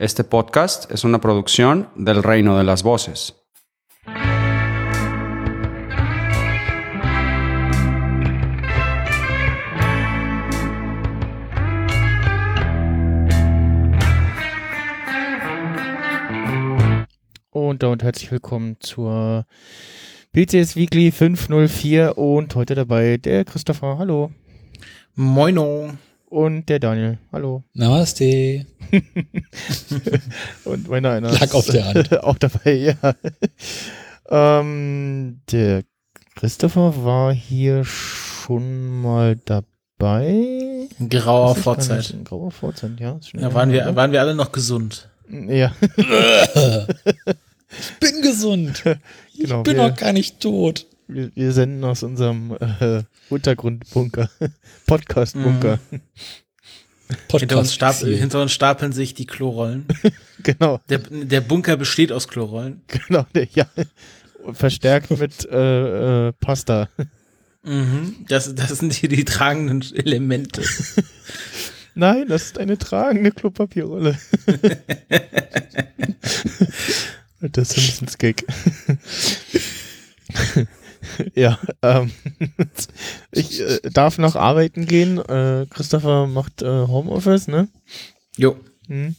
Este podcast es una producción del Reino de las Voces. Und damit herzlich willkommen zur BCS Weekly 504 und heute dabei der Christopher, hallo. Moino. Und der Daniel, hallo. Namaste. und meiner einer Lag auf der Hand. auch dabei, ja. ähm, der Christopher war hier schon mal dabei. In grauer Vorzeit. In grauer Vorzeit, ja. länger waren wir, waren wir alle noch gesund. Ja, Ich bin gesund. genau. Ich bin wir, noch gar nicht tot. Wir, wir senden aus unserem äh, Untergrundbunker. Podcast-Bunker. Hinter uns, Podcast. stapel, hinter uns stapeln sich die Klorollen. Genau. Der, der Bunker besteht aus Klorollen. Genau, der- ja. Verstärkt mit äh, äh, Pasta. Mhm. Das, das sind hier die tragenden Elemente. Nein, das ist eine tragende Klopapierrolle. Der Simpsons-Gag. Ja, ähm, ich äh, darf noch arbeiten gehen. Äh, Christopher macht äh, Homeoffice, ne? Jo. Hm?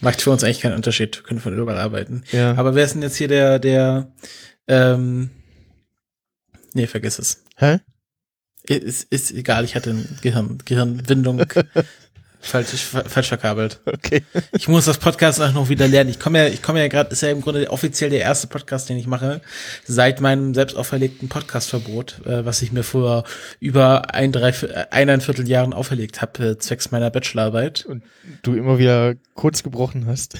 Macht für uns eigentlich keinen Unterschied. Wir können von überall arbeiten. Ja. Aber wer ist denn jetzt hier der, der, ähm, nee, vergiss es. Hä? Ist, ist egal, ich hatte eine Gehirn, Gehirnwindung falsch, falsch verkabelt. Okay. Ich muss das Podcast auch noch wieder lernen. Ich komme ja, ich komme ja gerade, ist ja im Grunde offiziell der erste Podcast, den ich mache, seit meinem selbst auferlegten Podcastverbot, äh, was ich mir vor über ein, drei, eineinviertel Jahren auferlegt habe, äh, zwecks meiner Bachelorarbeit. Und du immer wieder kurz gebrochen hast.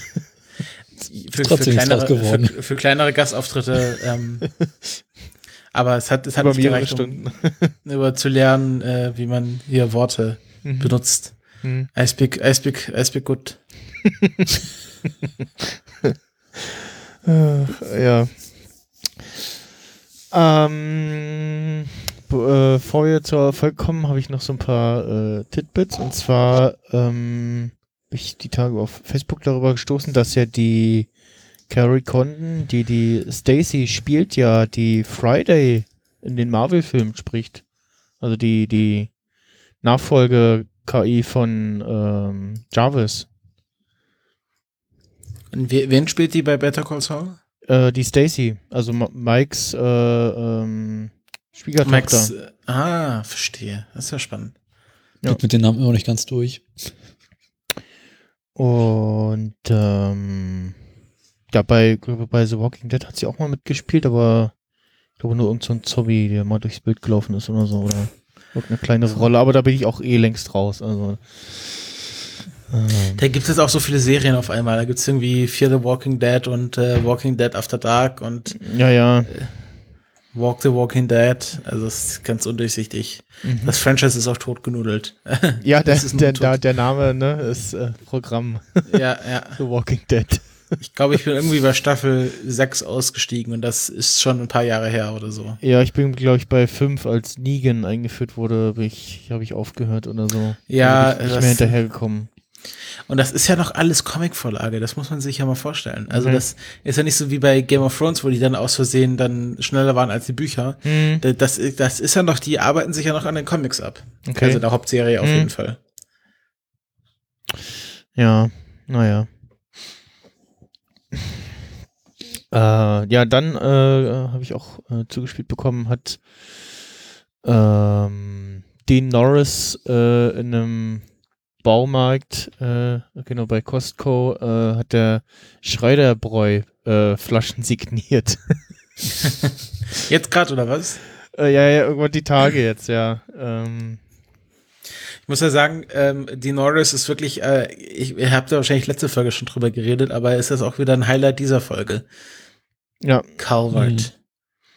Für, trotzdem nichts kleinere, geworden. für, für kleinere Gastauftritte. Ähm, aber es hat, es hat Über nicht gereicht, um über zu lernen, äh, wie man hier Worte Mhm. benutzt. Hm. I speak, I speak, I speak good. Äh, ja. Ähm, äh, bevor wir zur Folge kommen, habe ich noch so ein paar äh, Titbits. Und zwar ähm, bin ich die Tage auf Facebook darüber gestoßen, dass ja die Carrie Condon, die die Stacy spielt, ja die Friday in den Marvel-Filmen spricht. Also die, die Nachfolge-KI von ähm, Jarvis. Und wen spielt die bei Better Call Saul? Äh, die Stacy, also Mikes äh, ähm, Schwiegertochter. Max. äh, Ah, verstehe. Das ist ja spannend. Ja. Blick mit den Namen immer noch nicht ganz durch. Und ähm, ja, bei, glaube, bei The Walking Dead hat sie auch mal mitgespielt, aber ich glaube nur irgend so ein Zombie, der mal durchs Bild gelaufen ist oder so. Oder irgendeine kleine Rolle, aber da bin ich auch eh längst raus. Also Da gibt es auch so viele Serien auf einmal. Da gibt es irgendwie Fear the Walking Dead und äh, Walking Dead After Dark und ja, ja. Walk the Walking Dead. Also es ist ganz undurchsichtig. Mhm. Das Franchise ist auch totgenudelt. Ja, der, das der, tot. der Name ne, ist äh, Programm ja, ja. The Walking Dead. Ich glaube, ich bin irgendwie bei Staffel 6 ausgestiegen und das ist schon ein paar Jahre her oder so. Ja, ich bin, glaube ich, bei 5, als Negan eingeführt wurde, habe ich, hab ich aufgehört oder so. Ja, bin ich nicht mehr hinterhergekommen. Und das ist ja noch alles Comic-Vorlage, das muss man sich ja mal vorstellen. Also Mhm. das ist ja nicht so wie bei Game of Thrones, wo die dann aus Versehen dann schneller waren als die Bücher. Hm. Da- Das, das ist ja noch, die arbeiten sich ja noch an den Comics ab. Okay. Also der Hauptserie auf Mhm. jeden Fall. Ja, naja. Äh, ja, dann äh, habe ich auch äh, zugespielt bekommen, hat ähm, Dean Norris äh, in einem Baumarkt, äh, genau bei Costco, äh, hat der Schreiderbräu Flaschen signiert. Jetzt gerade oder was? ja, ja, irgendwann die Tage jetzt, ja. Ähm, Ich muss ja sagen, ähm, die Norris ist wirklich, äh, ich, ihr habt da wahrscheinlich letzte Folge schon drüber geredet, aber ist das auch wieder ein Highlight dieser Folge. ja, Calvert.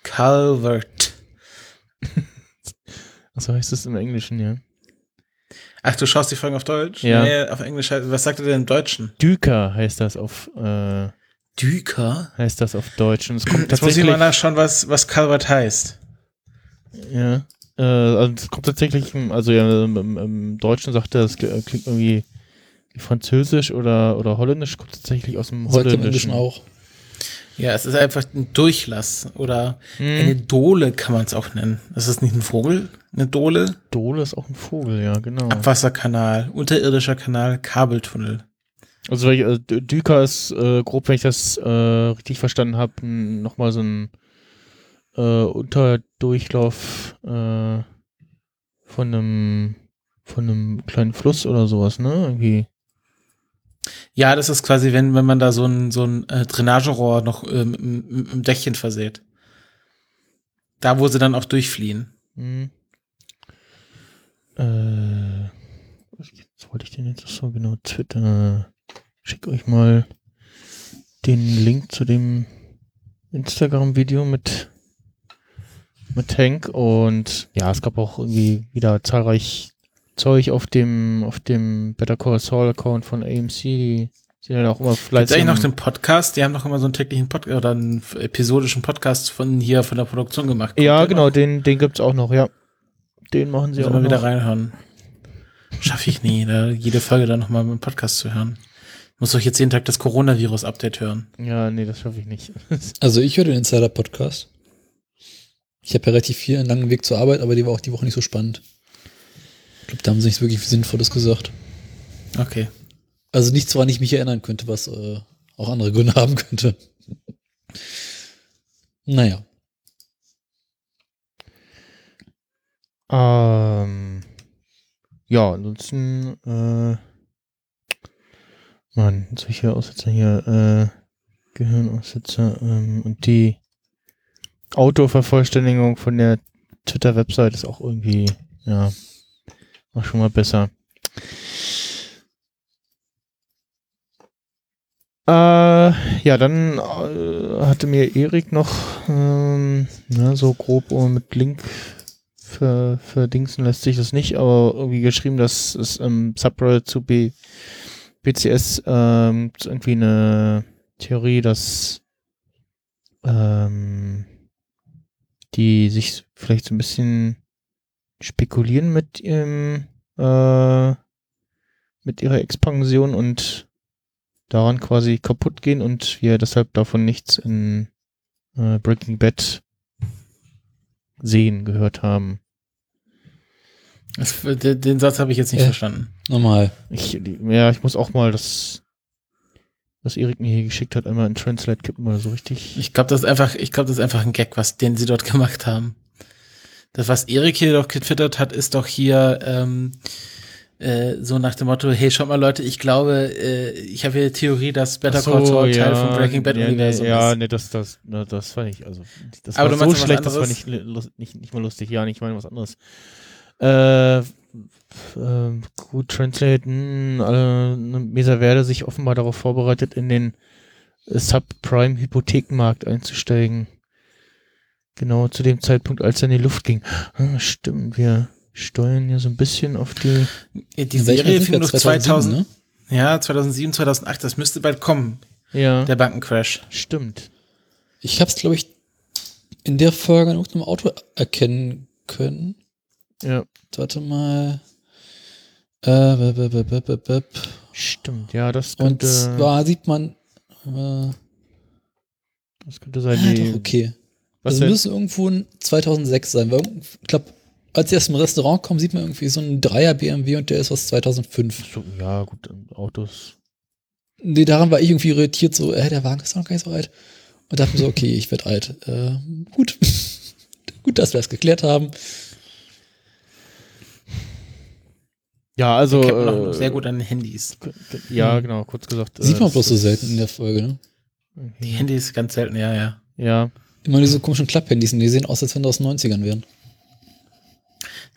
Calvert. so heißt es im Englischen, ja. Ach, du schaust die Folgen auf Deutsch? Ja. Nee, auf Englisch. Was sagt er denn im Deutschen? Düker heißt das auf äh, Düker? heißt das auf Deutsch. Und es kommt Jetzt muss ich mal nachschauen, was, was Calvert heißt. Ja. Äh, also es kommt tatsächlich, im- also ja, im, im, Deutschen sagt er, das klingt irgendwie wie Französisch oder, oder Holländisch kommt tatsächlich aus dem Sagt im Englischen Holländischen. auch. Ja, es ist einfach ein Durchlass oder Hm. eine Dole kann man es auch nennen. Das ist nicht ein Vogel, eine Dole. Dole ist auch ein Vogel, ja, genau. Abwasserkanal, unterirdischer Kanal, Kabeltunnel. Also äh, Düker ist äh, grob, wenn ich das äh, richtig verstanden habe, nochmal so ein äh, Unterdurchlauf äh, von einem von einem kleinen Fluss oder sowas, ne? Irgendwie. Ja, das ist quasi, wenn, wenn man da so ein, so ein äh, Drainagerohr noch ähm, im, im, Dächchen verseht. Da, wo sie dann auch durchfliehen. Hm. Äh, was was wollte ich denn jetzt so genau? Twitter. Schick euch mal den Link zu dem Instagram-Video mit mit Hank und ja, es gab auch irgendwie wieder zahlreich Zeug auf dem auf dem Better Call Saul Account von AMC, die sind ja auch immer fleißig. eigentlich noch den Podcast? Die haben doch immer so einen täglichen Podcast oder einen episodischen Podcast von hier, von der Produktion gemacht. Kommt ja, genau, noch? den den gibt's auch noch, ja. Den machen sie Müssen auch wir wieder noch. reinhören. Schaffe ich nie, da jede Folge dann nochmal mit dem Podcast zu hören. Muss doch jetzt jeden Tag das Coronavirus-Update hören. Ja, nee, das schaffe ich nicht. Also ich höre den Insider-Podcast. Ich habe ja relativ viel einen langen Weg zur Arbeit, aber die war auch die Woche nicht so spannend. Ich glaube, da haben sie nichts wirklich Sinnvolles gesagt. Okay. Also nichts, woran ich mich erinnern könnte, was äh, auch andere Gründe haben könnte. naja. Ähm, ja, ansonsten, äh, Mann, solche Aussetzer hier, äh, Gehirnaussetzer, ähm, und die Autovervollständigung von der Twitter-Website ist auch irgendwie, ja, auch schon mal besser. Äh, ja, dann äh, hatte mir Erik noch ähm, na, so grob mit Link ver, verdingsen lässt sich das nicht, aber irgendwie geschrieben, dass es im Subreddit zu B, BCS ähm, irgendwie eine Theorie, dass ähm, die sich vielleicht so ein bisschen spekulieren mit ihrem äh, mit ihrer Expansion und daran quasi kaputt gehen und wir deshalb davon nichts in äh, Breaking Bad sehen, gehört haben. Das, den, den Satz habe ich jetzt nicht Äh. verstanden. Normal. Ich, ja, ich muss auch mal das, was Erik mir hier geschickt hat, einmal in Translate kippen oder so richtig. Ich glaube, das ist einfach, ich glaube, das ist einfach ein Gag, was den sie dort gemacht haben. Das, was Erik hier doch getwittert hat, ist doch hier ähm, äh, so nach dem Motto: Hey, schaut mal, Leute, ich glaube, äh, ich habe hier die Theorie, dass Better so, Call Saul Teil ja, vom Breaking Bad ja, Universum Ja, ist. nee, das, das, na, das fand ich, also, das Aber war so schlecht, das war nicht, nicht, nicht mal lustig. Ja, ich meine was anderes. Äh, ähm, gut, Translaten, äh, Mesa Verde sich offenbar darauf vorbereitet, in den äh, Subprime-Hypothekenmarkt einzusteigen. Genau zu dem Zeitpunkt, als er in die Luft ging. Ah, stimmt, wir steuern ja so ein bisschen auf die. Die In welchem Serie fing noch 2007, 2000, ne? ja, 2007, 2008, das müsste bald kommen, Ja, der Bankencrash. stimmt. Ich habe es, glaube ich, in der Folge in irgendeinem Auto erkennen können. Ja, Warte mal. Äh, bep, bep, bep. stimmt. Ja, das Und könnte, zwar sieht man. Äh, das könnte sein, ah, die. okay. Was Also denn? müsste irgendwo in 2006 sein. Weil, ich glaube, als sie erst im Restaurant kommen, sieht man irgendwie so einen Dreier BMW und der ist aus 2005. So, ja, gut, Autos. Nee, daran war ich irgendwie irritiert, so, äh, der Wagen ist doch noch gar nicht so alt. Und dachte mir so, okay, ich werde alt. Äh, gut. gut, dass wir das geklärt haben. Ja, also. Kennt man auch äh, sehr gut an den Handys. Ja, genau, kurz gesagt. Sieht äh, man es bloß so selten in der Folge, ne? Die Handys ganz selten, ja, ja. Ja, Immer diese komischen Klapphandys und die sehen aus, als wenn die aus den 90ern wären.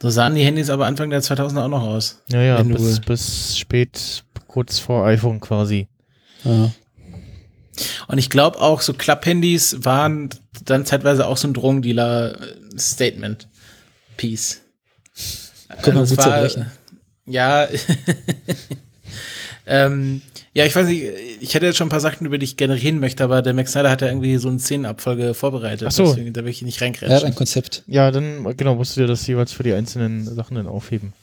So sahen die Handys aber Anfang der 2000er auch noch aus. ja, ja, bis, bis spät, kurz vor iPhone quasi. Ja. Und ich glaube auch, so Klapphandys waren dann zeitweise auch so ein Drogendealer-Statement. Peace. Kann man Also es gut war- zerbrechen. Ja. ähm, ja, ich weiß nicht, ich hätte jetzt schon ein paar Sachen, über die ich gerne reden möchte, aber der Max Snyder hat ja irgendwie so eine Szenenabfolge vorbereitet. Ach so. Deswegen, da will ich nicht Er hat ein reingrätschen. Konzept. Ja, dann, genau, musst du dir das jeweils für die einzelnen Sachen dann aufheben.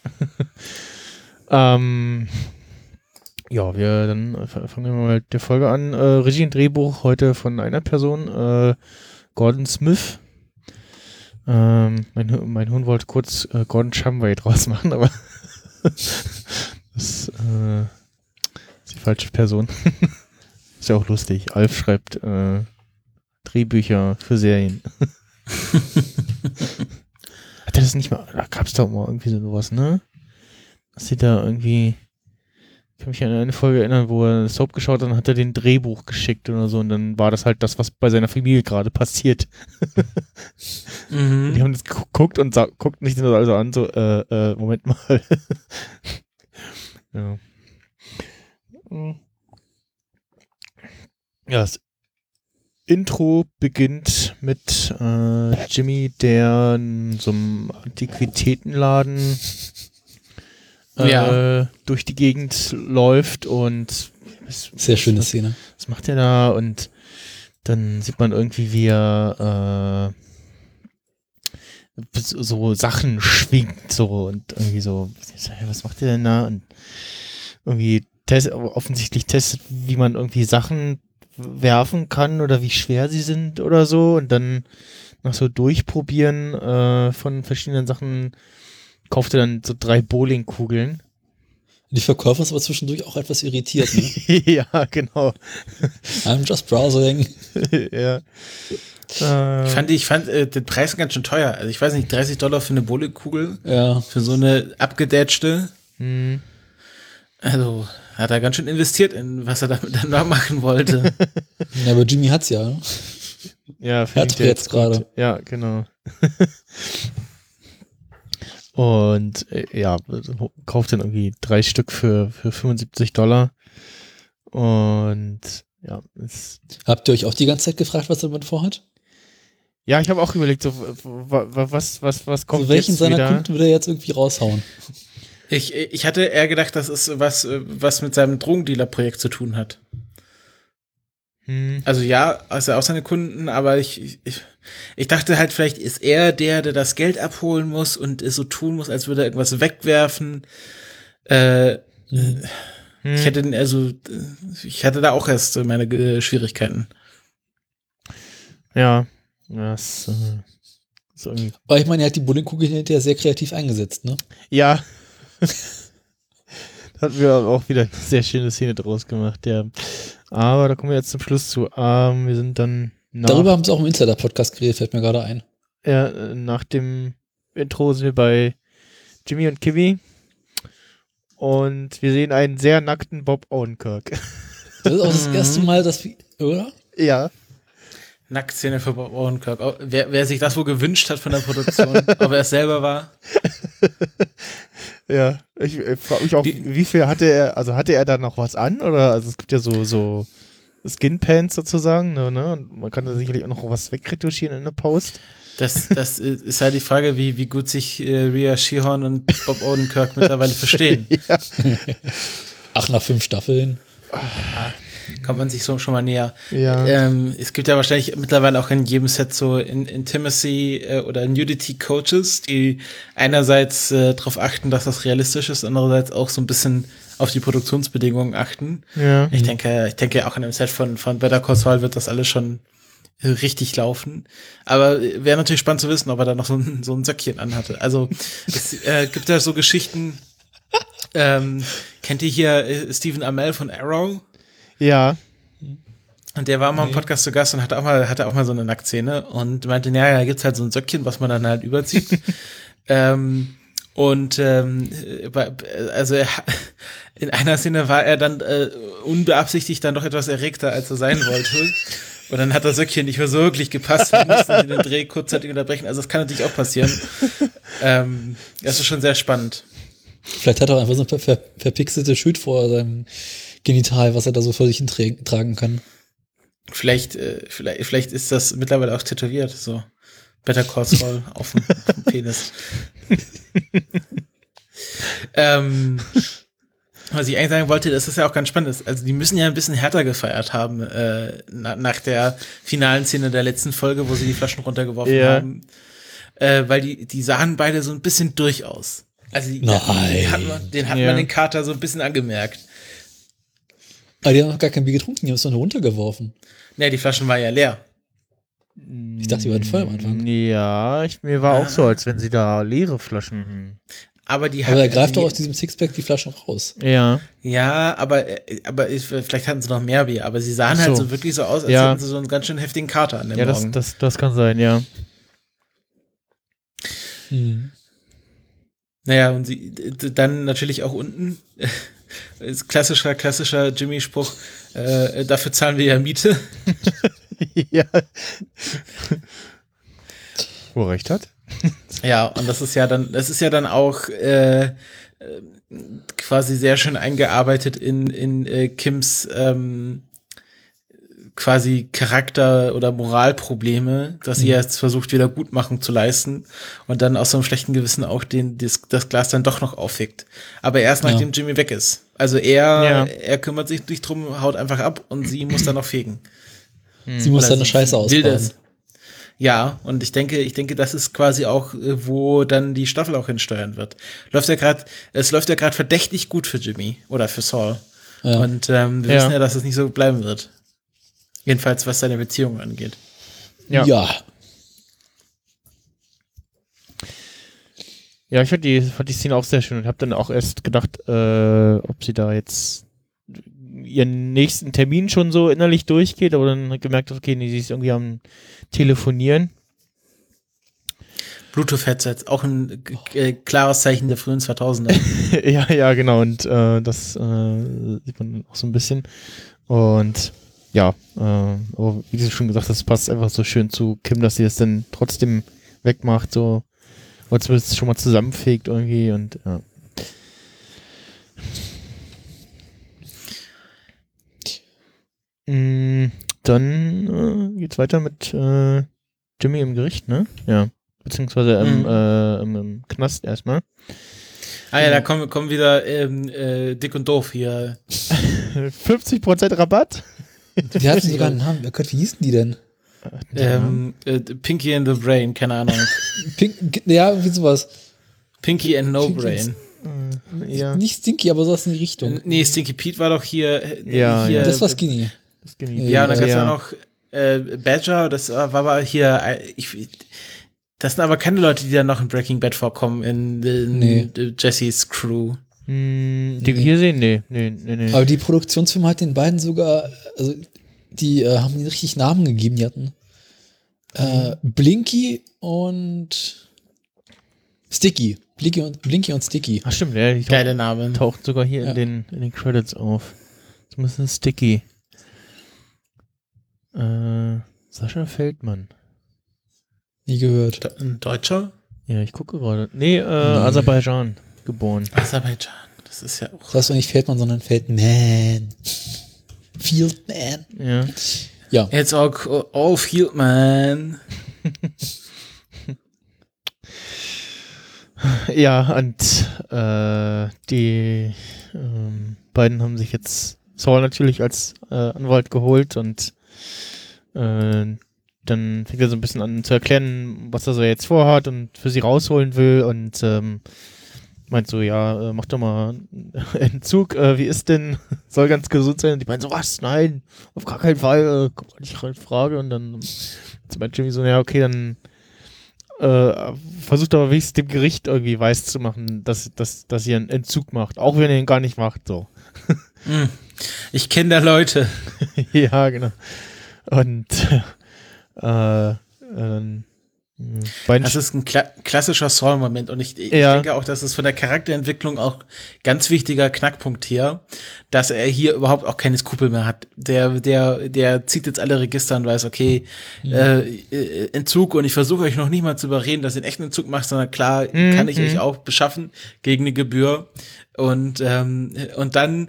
ähm, Ja, wir dann fangen wir mal mit der Folge an. Äh, Regie und Drehbuch heute von einer Person, äh, Gordon Smith. Ähm, mein, mein Hund wollte kurz äh, Gordon Shumway draus machen, aber das äh, ist die falsche Person. ist ja auch lustig. Alf schreibt äh, Drehbücher für Serien. Hat er das nicht mal? Da gab es doch mal irgendwie sowas, ne? Dass sie da irgendwie. Ich kann mich an eine Folge erinnern, wo er Soap geschaut hat, dann hat er den Drehbuch geschickt oder so und dann war das halt das, was bei seiner Familie gerade passiert. Mhm. Die haben das geguckt und guckten sich das also an, so, äh, äh, Moment mal. ja. Ja, das Intro beginnt mit äh, Jimmy, der in so einem Antiquitätenladen äh, Ja. durch die Gegend läuft und was- Sehr schöne was- Szene. was macht er da? Und dann sieht man irgendwie, wie er äh, so Sachen schwingt, so und irgendwie so, was macht er denn da? Und irgendwie test, offensichtlich testet, wie man irgendwie Sachen werfen kann oder wie schwer sie sind oder so und dann nach so Durchprobieren äh, von verschiedenen Sachen kauft er dann so drei Bowlingkugeln. Die Verkäufer ist aber zwischendurch auch etwas irritiert. Ne? ja, genau. I'm just browsing. ja. Äh, Ich fand, ich fand äh, den Preis ganz schön teuer. Also ich weiß nicht, 30 Dollar für eine Bowlingkugel, Ja. für so eine abgedätschte. hm. Also hat er ganz schön investiert in, was er damit dann noch machen wollte. ja, aber Jimmy hat's ja. ne? Ja, Hat er jetzt gerade. Ja, genau. Und äh, ja, kauft dann irgendwie drei Stück für, für 75 Dollar. Und ja, es, Habt ihr euch auch die ganze Zeit gefragt, was er damit vorhat? ja, ich habe auch überlegt, so, wa- wa- was, was, was kommt Also welchen jetzt seiner wieder? Kunden will er jetzt irgendwie raushauen? Ich, ich hatte eher gedacht, das ist was, was mit seinem Drogendealer-Projekt zu tun hat. Hm. Also ja, also auch seine Kunden, aber ich, ich, ich dachte halt, vielleicht ist er der, der das Geld abholen muss und es so tun muss, als würde er irgendwas wegwerfen. Äh, Hm. ich hätte, also, ich hatte da auch erst meine äh, Schwierigkeiten. Ja, das äh, ist irgendwie Weil ich meine, er hat die Bowlingkugel hinterher sehr kreativ eingesetzt, ne? Ja. da hatten wir auch wieder eine sehr schöne Szene draus gemacht, ja. Aber da kommen wir jetzt zum Schluss zu. Ähm, wir sind dann nach, Darüber haben sie auch im Insider-Podcast geredet, fällt mir gerade ein. ja, äh, nach dem Intro sind wir bei Jimmy und Kiwi. Und wir sehen einen sehr nackten Bob Odenkirk. Das ist auch das erste Mal, dass wir, oder? ja. Nacktszene für Bob Odenkirk. Oh, Wer, wer sich das wohl gewünscht hat von der Produktion, ob er es selber war. Ja. Ich, ich frage mich auch, Die- wie viel hatte er, also hatte er da noch was an? Oder, also es gibt ja so, so Skinpants sozusagen, ne, ne? Und man kann da sicherlich auch noch was wegretuschieren in der Post. Das, das ist halt die Frage, wie, wie gut sich äh, Rhea Sheehan und Bob Odenkirk mittlerweile verstehen. ja. Ach, nach fünf Staffeln. Kommt man sich so schon mal näher. Ja. Ähm, es gibt ja wahrscheinlich mittlerweile auch in jedem Set so in, Intimacy äh, oder Nudity Coaches, die einerseits äh, darauf achten, dass das realistisch ist, andererseits auch so ein bisschen auf die Produktionsbedingungen achten. ja. Ich denke, ich denke auch in einem Set von, von Better Call Saul wird das alles schon richtig laufen. Aber wäre natürlich spannend zu wissen, ob er da noch so ein, so ein Söckchen anhatte. Also es äh, gibt ja so Geschichten. Ähm, kennt ihr hier äh, Stephen Amell von Arrow? Ja. Und der war mal im Podcast zu Gast und hatte auch mal, hatte auch mal so eine Nacktszene und meinte, naja, da gibt's halt so ein Söckchen, was man dann halt überzieht. ähm, und ähm, äh, bei- also er, in einer Szene war er dann äh, unbeabsichtigt dann doch etwas erregter, als er sein wollte. Und dann hat das Söckchen nicht mehr so wirklich gepasst. Wir mussten den Dreh kurzzeitig unterbrechen. Also das kann natürlich auch passieren. ähm, das ist schon sehr spannend. Vielleicht hat er auch einfach so ein ver ver verpixelte Schild vor seinem Genital, was er da so vor sich hin tragen kann. Vielleicht, äh, vielleicht, vielleicht ist das mittlerweile auch tätowiert, so. Better Call Saul auf dem, Penis. ähm, was ich eigentlich sagen wollte, das ist ja auch ganz spannend. ist, Also die müssen ja ein bisschen härter gefeiert haben äh, na, nach der finalen Szene der letzten Folge, wo sie die Flaschen runtergeworfen Ja. haben. Äh, weil die, die sahen beide so ein bisschen durch aus. Also die, Nein. den hat man, den hat man den Kater so ein bisschen angemerkt. Aber die haben noch gar kein Bier getrunken, die haben es nur runtergeworfen. Ne, die Flaschen waren ja leer. Ich dachte, die waren voll am Anfang. Ja, ich, mir war auch so, als wenn sie da leere Flaschen. Aber die Aber er greift doch aus diesem Sixpack die Flaschen raus. Ja. Ja, aber, aber ich, vielleicht hatten sie noch mehr Bier, aber sie sahen halt so. so wirklich so aus, als Ja. hätten sie so einen ganz schön heftigen Kater an dem Ja, das, Morgen. das, das kann sein, ja. Hm. Naja, und sie dann natürlich auch unten. Ist klassischer, klassischer Jimmy-Spruch, äh, dafür zahlen wir ja Miete. ja. Wo er recht hat? Ja, und das ist ja dann, das ist ja dann auch äh, quasi sehr schön eingearbeitet in, in äh, Kims ähm, quasi Charakter- oder Moralprobleme, dass sie jetzt versucht, Wiedergutmachung zu leisten und dann aus so einem schlechten Gewissen auch den, das, das Glas dann doch noch auffickt. Aber erst Ja. nachdem Jimmy weg ist. Also er, Ja. er kümmert sich nicht drum, haut einfach ab und sie muss dann noch fegen. Sie muss seine sie Scheiße das. Ja, und ich denke, ich denke, das ist quasi auch, äh, wo dann die Staffel auch hinsteuern wird. Läuft ja gerade, es läuft ja gerade verdächtig gut für Jimmy oder für Saul. Ja. Und ähm, wir Ja. wissen ja, dass es nicht so bleiben wird. Jedenfalls, was seine Beziehung angeht. Ja. ja. Ja, ich fand die, fand die Szene auch sehr schön und habe dann auch erst gedacht, äh, ob sie da jetzt ihren nächsten Termin schon so innerlich durchgeht, aber dann gemerkt, okay, nee, sie ist irgendwie am Telefonieren. Bluetooth-Headsets, auch ein äh, klares Zeichen der frühen 2000er. ja, ja, genau, und äh, das äh, sieht man auch so ein bisschen. Und ja, äh, aber wie du schon gesagt hast, passt einfach so schön zu Kim, dass sie das dann trotzdem wegmacht, so, oder zumindest schon mal zusammenfegt irgendwie und ja. Mm, Dann äh, geht's weiter mit äh, Jimmy im Gericht, ne? Ja. Beziehungsweise im, Mhm. äh, im, im Knast erstmal. ah ja, da kommen, kommen wieder ähm, äh, dick und doof hier. 50% Rabatt? Die hatten sogar einen Namen. Oh Gott, wie hießen die denn? Ähm, äh, Pinky and the Brain, keine Ahnung. Pink, ja, irgendwie sowas. Pinky and No Pinky Brain. Ja. Nicht Stinky, aber sowas in die Richtung. Nee, Stinky Pete war doch hier. äh, Ja, hier ja. das war Skinny. Das genießt. Ja, und dann Ja. gab's ja noch äh, Badger, das war war aber hier, äh, ich, das sind aber keine Leute, die dann noch in Breaking Bad vorkommen, in, in Nee. Jessys Crew. Hm, die wir hier sehen? Nee, nee, nee, nee. Aber die Produktionsfirma hat den beiden sogar, also die äh, haben ihnen richtig Namen gegeben. Die hatten äh, Blinky und Sticky. Blinky und, Blinky und Sticky. Ach stimmt, ja, die taucht, Geile Namen. taucht sogar hier Ja. in, den, in den Credits auf. Zumindest Sticky. Äh, Sascha Feldmann. Nie gehört. Ein Deutscher? Ja, ich gucke gerade. Nee, äh, Aserbaidschan geboren. Aserbaidschan. Das ist ja auch. Das heißt doch nicht Feldmann, sondern Feldman. Fieldman. Ja. Ja. It's all, all field, man. Ja, und äh, die ähm, beiden haben sich jetzt Saul natürlich als äh, Anwalt geholt und äh, dann fängt er so ein bisschen an zu erklären, was er so jetzt vorhat und für sie rausholen will und ähm, meint so, ja, äh, mach doch mal einen Entzug, äh, wie ist denn, soll ganz gesund sein und die meinen so, was, nein, auf gar keinen Fall, äh, kommt gar nicht in Frage und dann meint Jimmy so, ja, okay, dann äh, versucht aber wenigstens dem Gericht irgendwie weiß zu machen, dass, dass, dass ihr einen Entzug macht, auch wenn ihr ihn gar nicht macht, so. Hm. Ich kenne da Leute. ja, genau. Und äh, ähm, beiden Das ist ein kla klassischer Saul-Moment und ich, ich Ja. denke auch, dass es von der Charakterentwicklung auch ganz wichtiger Knackpunkt hier, dass er hier überhaupt auch keine Skrupel mehr hat. Der, der, der zieht jetzt alle Register und weiß, okay, äh, äh, Entzug und ich versuche euch noch nicht mal zu überreden, dass ihr einen echten Entzug macht, sondern klar Mhm, kann ich mhm. euch auch beschaffen gegen eine Gebühr. Und, ähm, und dann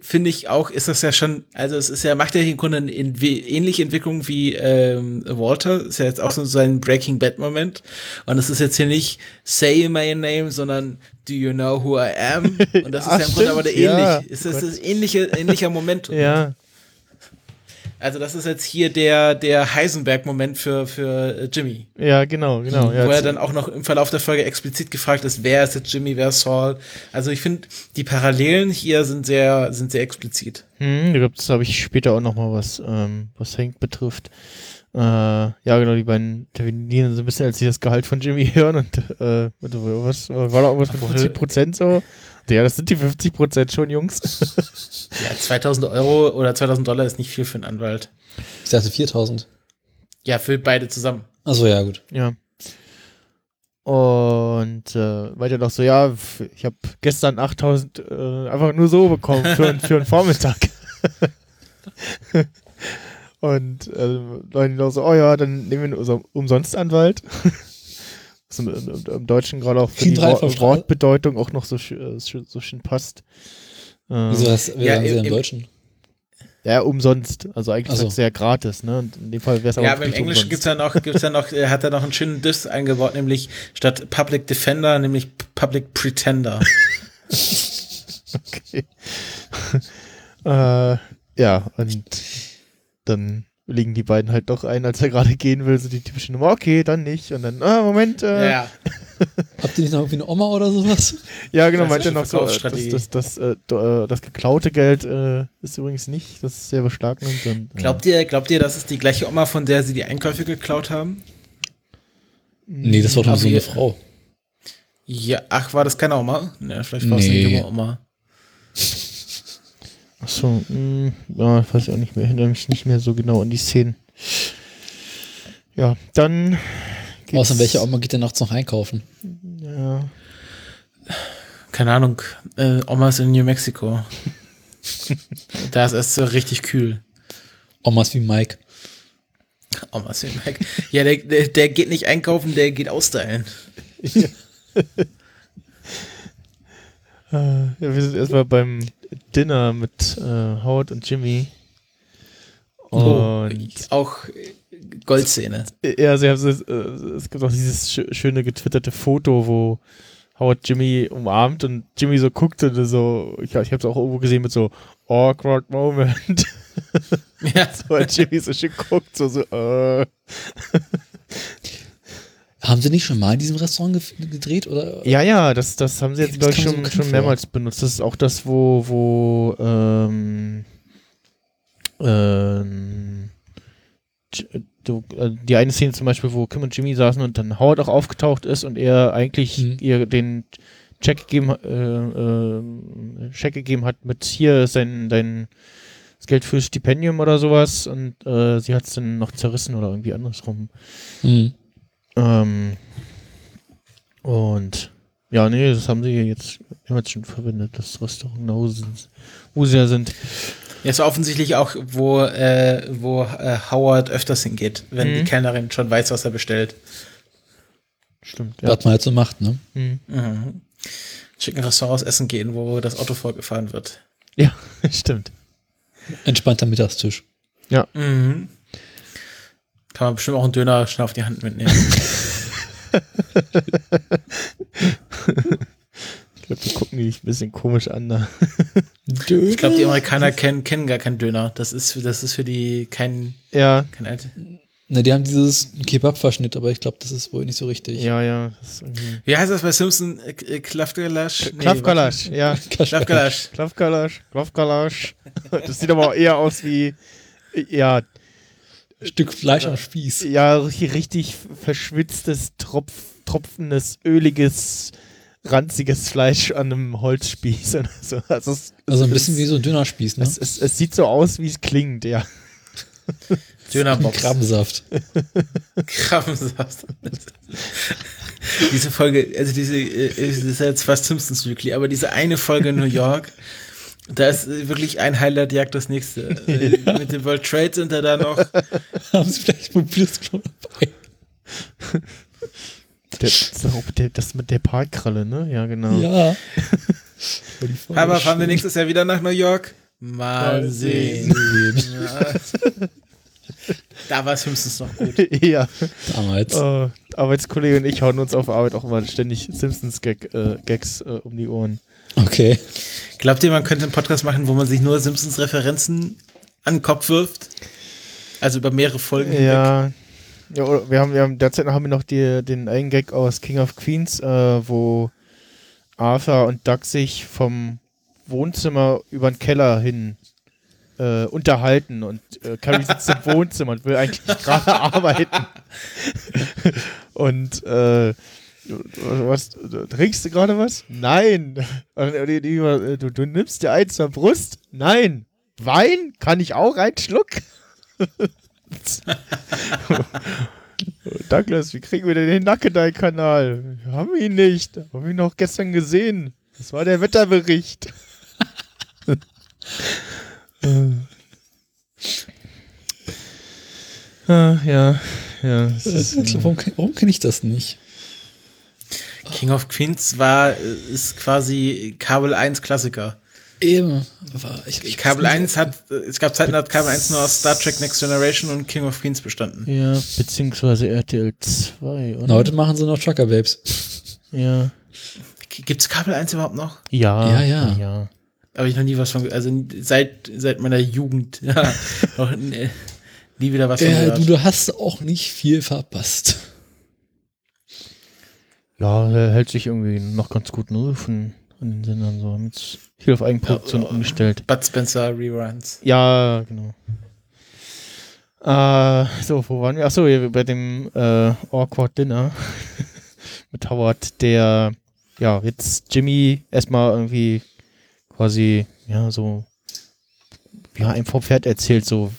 finde ich auch, ist das ja schon, also es ist ja, macht ja hier im Grunde eine in, ähnliche Entwicklung wie ähm, Walter, ist ja jetzt auch so sein Breaking Bad Moment. Und es ist jetzt hier nicht Say my name, sondern Do you know who I am? Und das ist Ach, ja im Grunde aber der stimmt, ja. ähnlich. Ist das das ähnliche, ähnlicher Moment? ja, Also das ist jetzt hier der, der Heisenberg-Moment für, für äh, Jimmy. Ja, genau, genau. Ja, wo er dann auch noch im Verlauf der Folge explizit gefragt ist, wer ist jetzt Jimmy, wer ist Saul. Also ich finde, die Parallelen hier sind sehr, sind sehr explizit. Hm, da gibt's, habe ich später auch noch mal was, ähm, was Hank betrifft. Äh, ja, genau, die beiden terminieren so ein bisschen, als sie das Gehalt von Jimmy hören und äh, was war da irgendwas mit Obwohl- 50 Prozent so? Ja, das sind die 50 Prozent schon, Jungs. Ja, 2000 Euro oder 2000 Dollar ist nicht viel für einen Anwalt. Ich dachte 4000. Ja, für beide zusammen. Achso, ja, gut. Ja. Und äh, weiter noch so, ja, ich habe gestern 8000 äh, einfach nur so bekommen für, für einen Vormittag. Und äh, Leute noch so, oh ja, dann nehmen wir einen Umso- Umsonstanwalt. Im, im, im Deutschen gerade auch für die drei Wor vom Staat. Wortbedeutung auch noch so, äh, so schön passt. Ähm, Wieso das, wer Ja, sagen sie im- im Deutschen? Ja, umsonst. Also eigentlich so. ja gratis, ne? Und in dem Fall wäre es aber Ja, aber im Englischen umsonst. gibt's ja noch, gibt's ja noch, hat er noch einen schönen Diss eingebaut, nämlich statt Public Defender, nämlich Public Pretender. Okay. äh, ja, und dann legen die beiden halt doch ein, als er gerade gehen will, so die typische Nummer, okay, dann nicht. Und dann, ah, Moment, äh, ja, ja. Habt ihr nicht noch irgendwie eine Oma oder sowas? genau, Das ist meinte eine noch so, äh, das, das, das, äh, do- äh, das geklaute Geld äh, ist übrigens nicht, das ist sehr beschlagnahmt. Und, äh, Glaubt ihr, glaubt ihr, das ist die gleiche Oma, von der sie die Einkäufe geklaut haben? Nee, das war doch Aber so eine Frau. Ja, ach, war das keine Oma? Ne, vielleicht war es eine Nee. junge Oma. Ach so, mh, ja, ich weiß ich auch nicht mehr, erinnere mich nicht mehr so genau an die Szenen. Ja, dann. Außer welche Oma geht denn nachts noch einkaufen? Ja, Keine Ahnung, äh, Omas in New Mexico. da ist es richtig kühl. Omas wie Mike. Omas in Mike. Ja, der, der, der geht nicht einkaufen, der geht ausstylen. Äh, ja, wir sind erstmal beim Dinner mit äh, Howard und Jimmy. Oh, Und auch äh, Goldszene. ja, sie haben so, äh, es gibt auch dieses schö- schöne getwitterte Foto, wo Howard Jimmy umarmt und Jimmy so guckt und so, ich, ich habe es auch irgendwo gesehen mit so awkward moment. Ja. so Jimmy so schön guckt, so, so äh. Haben sie nicht schon mal in diesem Restaurant ge gedreht? Oder? Ja, ja, das, das haben sie jetzt, glaube ich, mir so schon, schon vor. mehrmals benutzt. Das ist auch das, wo, wo, ähm, ähm, äh, die eine Szene zum Beispiel, wo Kim und Jimmy saßen und dann Howard auch aufgetaucht ist und er eigentlich Mhm. ihr den Check gegeben, äh, äh, Check gegeben hat mit hier ist dein, das Geld fürs Stipendium oder sowas und äh, sie hat es dann noch zerrissen oder irgendwie andersrum. Hm. Ähm, und ja, nee, das haben sie jetzt, jetzt schon verwendet, das Restaurant, da wo sie, wo sie ja sind. Ja, ist offensichtlich auch, wo, äh, wo äh, Howard öfters hingeht, wenn Mhm. die Kellnerin schon weiß, was er bestellt. Stimmt, ja. Was man halt so macht, ne? Mhm. Mhm. Schicken Restaurants essen gehen, wo das Auto vorgefahren wird. Ja, stimmt. Entspannter Mittagstisch. Mhm. Kann man bestimmt auch einen Döner schnell auf die Hand mitnehmen. Ich glaube, die gucken die dich ein bisschen komisch an da. Ich glaube, die Amerikaner kennen, kennen gar keinen Döner. Das ist, das ist für die kein, Ja, kein Alte. Ne, die haben dieses Kebab-Verschnitt, aber ich glaube, das ist wohl nicht so richtig. ja, ja. Wie heißt das bei Simpson? Äh, äh, Klafgalasch? Nee, Klafgalasch, ja. warte. Klafgalasch. Klafgalasch, Klafgalasch. Das sieht aber auch eher aus wie, ja, Stück Fleisch am Spieß. ja, richtig, verschwitztes, tropf, tropfendes, öliges, ranziges Fleisch an einem Holzspieß oder so. Also, es, Also ein es- bisschen wie so ein Dönerspieß, ne? Es, es, es sieht so aus, wie es klingt, ja. Dönerbox. Krabbensaft. Krabbensaft. diese Folge, also diese, äh, das ist jetzt fast Simpsons Weekly, aber diese eine Folge in New York, da ist wirklich ein Highlight jagt das nächste. Äh, Mit dem World Trade Center da noch. haben sie vielleicht mobiles Klo dabei? Der, der, das mit der Parkkralle, ne? Ja, genau. Ja. Aber fahren wir nächstes Jahr wieder nach New York? Mal Mal sehen. Ja. Da war Simpsons noch gut. ja. Damals. Äh, Arbeitskollege und ich hauen uns auf Arbeit auch immer ständig Simpsons-Gags äh, Gags, äh, um die Ohren. Okay. Glaubt ihr, man könnte einen Podcast machen, wo man sich nur Simpsons-Referenzen an den Kopf wirft? Also über mehrere Folgen hinweg. Ja. ja oder wir haben, wir haben derzeit haben wir noch die, den einen Gag aus King of Queens, äh, wo Arthur und Doug sich vom Wohnzimmer über den Keller hin äh, unterhalten und äh, Carrie sitzt im Wohnzimmer und will eigentlich gerade arbeiten. und äh, was, du- trinkst du gerade was? Nein. Und die- die- äh, Du, du nimmst dir eins zur Brust? Nein. Wein? Kann ich auch einen Schluck? Douglas, wie kriegen wir denn den Nackedei-Kanal? Wir haben ihn nicht. Haben ihn noch gestern gesehen. Das war der Wetterbericht. ah, ja, ja. es ist, Äh, Warum, warum kenne ich das nicht? King of Queens war, ist quasi Kabel 1 Klassiker. Eben. Aber ich, ich Kabel weiß 1 nicht, hat, es gab Zeiten, da hat Kabel 1 nur aus Star Trek Next Generation und King of Queens bestanden. ja, beziehungsweise RTL 2, oder? Na, heute machen sie noch Trucker Babes. Ja. Gibt's Kabel 1 überhaupt noch? Ja, Ja, ja. ja. Habe ich noch nie was von, also seit, seit meiner Jugend, ja, noch äh, nie wieder was von Äh, du, du hast auch nicht viel verpasst. Ja, er hält sich irgendwie noch ganz gut ne, von, von den Sendern so. Haben jetzt viel auf Eigenproduktion Ja, ja. umgestellt. Bud Spencer Reruns. Ja, genau. Äh, so, wo waren wir? Achso, hier bei dem äh, Awkward Dinner mit Howard, der ja jetzt Jimmy erstmal irgendwie quasi, ja, so ja, einem vom Pferd erzählt, so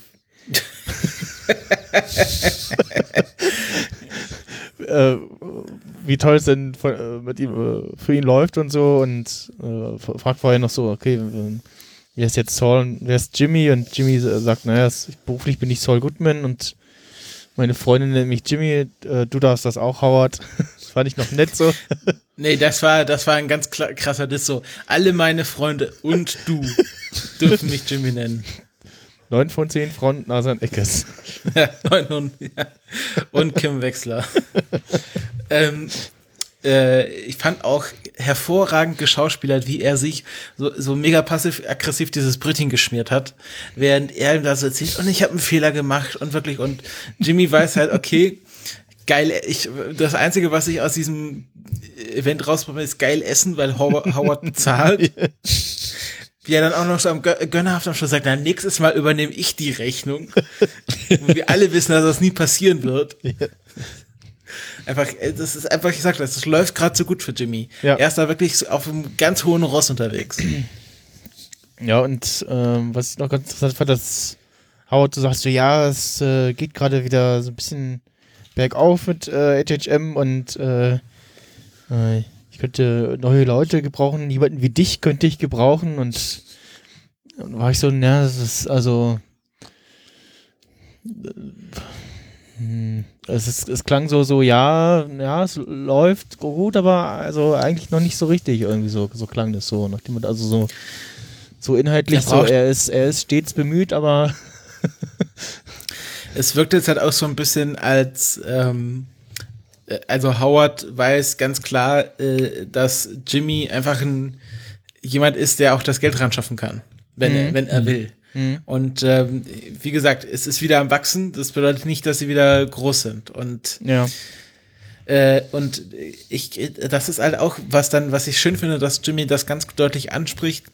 äh, wie toll es denn von, äh, mit ihm äh, für ihn läuft und so und äh, fragt vorher noch so, okay, wer ist jetzt Saul und wer ist Jimmy? Und Jimmy äh, sagt, naja, beruflich bin ich Saul Goodman und meine Freundin nennt mich Jimmy, äh, du darfst das auch, Howard. das fand ich noch nett so. Nee, das war, das war ein ganz krasser Diss so. Alle meine Freunde und du dürfen mich Jimmy nennen. Neun von zehn Frauen, Nasan Eckes. Ja, neun und, ja. und Kim Wechsler. ähm, äh, ich fand auch hervorragend geschauspielert, wie er sich so, so mega passiv-aggressiv dieses Brötchen geschmiert hat, während er ihm da so erzählt, und ich habe einen Fehler gemacht und wirklich, und Jimmy weiß halt, okay, geil, ich, das Einzige, was ich aus diesem Event rausbekomme, ist geil essen, weil Howard, Howard bezahlt. Wie er dann auch noch so am Gö- gönnerhaft am Schluss sagt, na, nächstes Mal übernehme ich die Rechnung. Wo wir alle wissen, dass das nie passieren wird. Einfach, äh, das ist einfach, ich sag das, das läuft gerade so gut für Jimmy. Ja. Er ist da wirklich auf einem ganz hohen Ross unterwegs. Ja, und ähm, was ich noch ganz interessant fand, dass Howard, du sagst so, ja, es äh, geht gerade wieder so ein bisschen bergauf mit äh, HHM und äh, äh, ich könnte neue Leute gebrauchen, jemanden wie dich könnte ich gebrauchen und dann war ich so, ja, das ist also äh, hm, es, ist, es klang so, so, ja, ja, es läuft gut, aber also eigentlich noch nicht so richtig. Irgendwie so, so klang das so, nachdem also so so inhaltlich so, er ist, er ist stets bemüht, aber es wirkt jetzt halt auch so ein bisschen als, ähm, äh, also Howard weiß ganz klar, äh, dass Jimmy einfach ein, jemand ist, der auch das Geld ran schaffen kann, wenn, er, wenn er will. Und ähm, wie gesagt, es ist wieder am Wachsen. Das bedeutet nicht, dass sie wieder groß sind. Und ja. Äh, und ich, das ist halt auch was dann, was ich schön finde, dass Jimmy das ganz deutlich anspricht.